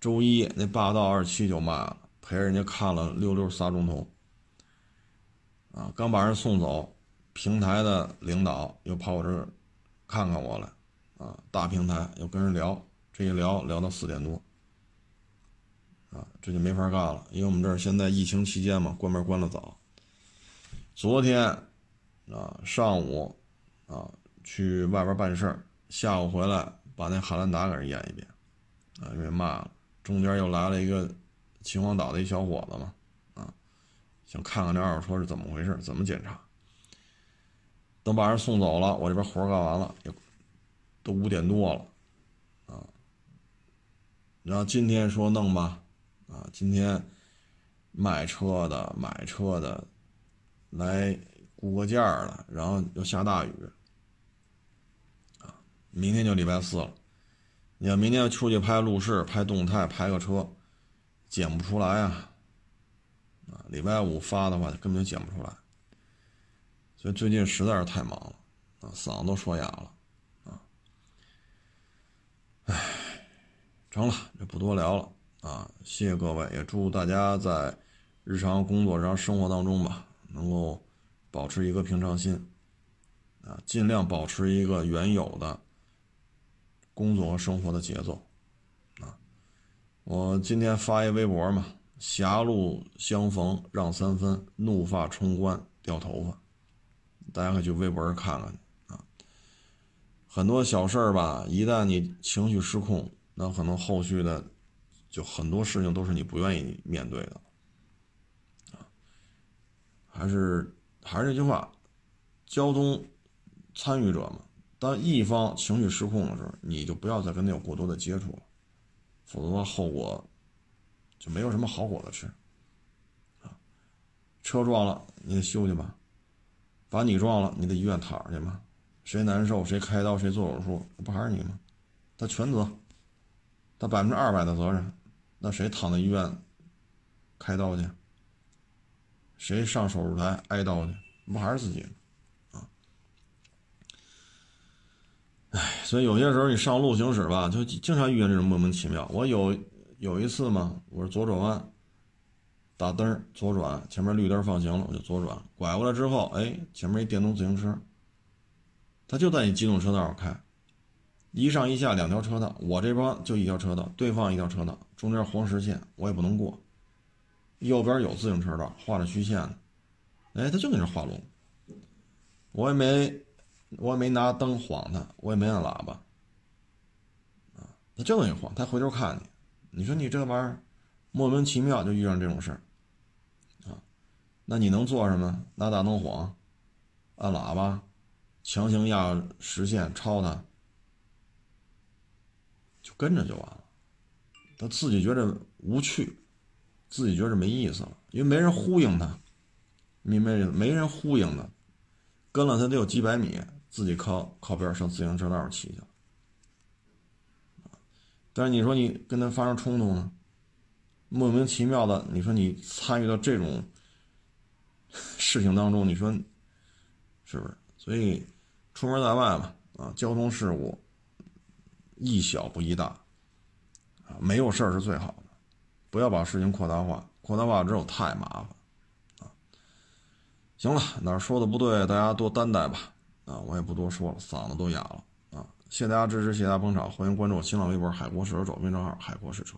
周一那霸道二七就卖了，陪人家看了溜溜仨钟头，啊，刚把人送走，平台的领导又跑我这儿看看我了。啊，大平台又跟人聊，这一聊聊到四点多，啊，这就没法干了，因为我们这儿现在疫情期间嘛，关门关的早。昨天啊，上午啊去外边办事儿，下午回来把那汉兰达给人验一遍，啊，因为骂了，中间又来了一个秦皇岛的一小伙子嘛，啊，想看看这二手车是怎么回事，怎么检查。等把人送走了，我这边活干完了也。都五点多了，啊，然后今天说弄吧，啊，今天卖车的、买车的来估个价了，然后又下大雨，啊，明天就礼拜四了，你要明天要出去拍路试、拍动态、拍个车，剪不出来啊，啊，礼拜五发的话根本就剪不出来，所以最近实在是太忙了，啊，嗓子都说哑了，啊，哎，成了，就不多聊了。啊，谢谢各位，也祝大家在日常工作、日常生活当中吧，能够保持一个平常心，啊，尽量保持一个原有的工作和生活的节奏，啊，我今天发一微博嘛，狭路相逢让三分，怒发冲冠掉头发，大家可以去微博上看看啊。很多小事儿吧，一旦你情绪失控，那可能后续的就很多事情都是你不愿意面对的，啊，还是还是那句话，交通参与者嘛，当一方情绪失控的时候，你就不要再跟他有过多的接触了，否则的话后果就没有什么好果子吃，啊，车撞了你得修去吧，把你撞了你得医院躺着去嘛。谁难受，谁开刀，谁做手术，不还是你吗？他全责，他百分之二百的责任。那谁躺在医院开刀去？谁上手术台挨刀去？不还是自己吗？啊！哎，所以有些时候你上路行驶吧，就经常遇见这种莫名其妙。我有有一次嘛，我是左转弯，打灯左转，前面绿灯放行了，我就左转，拐过来之后，哎，前面一电动自行车。他就在你机动车道上开，一上一下两条车道，我这边就一条车道，对方一条车道，中间黄实线我也不能过。右边有自行车道，画着虚线的，哎，他就跟那画龙。我也没，我也没拿灯晃他，我也没按喇叭，啊，他就那晃，他回头看你，你说你这玩意儿莫名其妙就遇上这种事儿，啊，那你能做什么？拿大灯晃，按喇叭？强行压实线超他，就跟着就完了。他自己觉得无趣，自己觉得没意思了，因为没人呼应他，明白没？没人呼应他，跟了他得有几百米，自己靠靠边上自行车道骑去了。但是你说你跟他发生冲突呢？莫名其妙的，你说你参与到这种事情当中，你说是不是？所以。出门在外嘛，啊，交通事故宜小不宜大，啊，没有事儿是最好的，不要把事情扩大化，扩大化之后太麻烦，啊，行了，哪说的不对，大家多担待吧，啊，我也不多说了，嗓子都哑了，啊，谢谢大家支持，谢谢大家捧场，欢迎关注我新浪微博海国试车手公众号海国试车。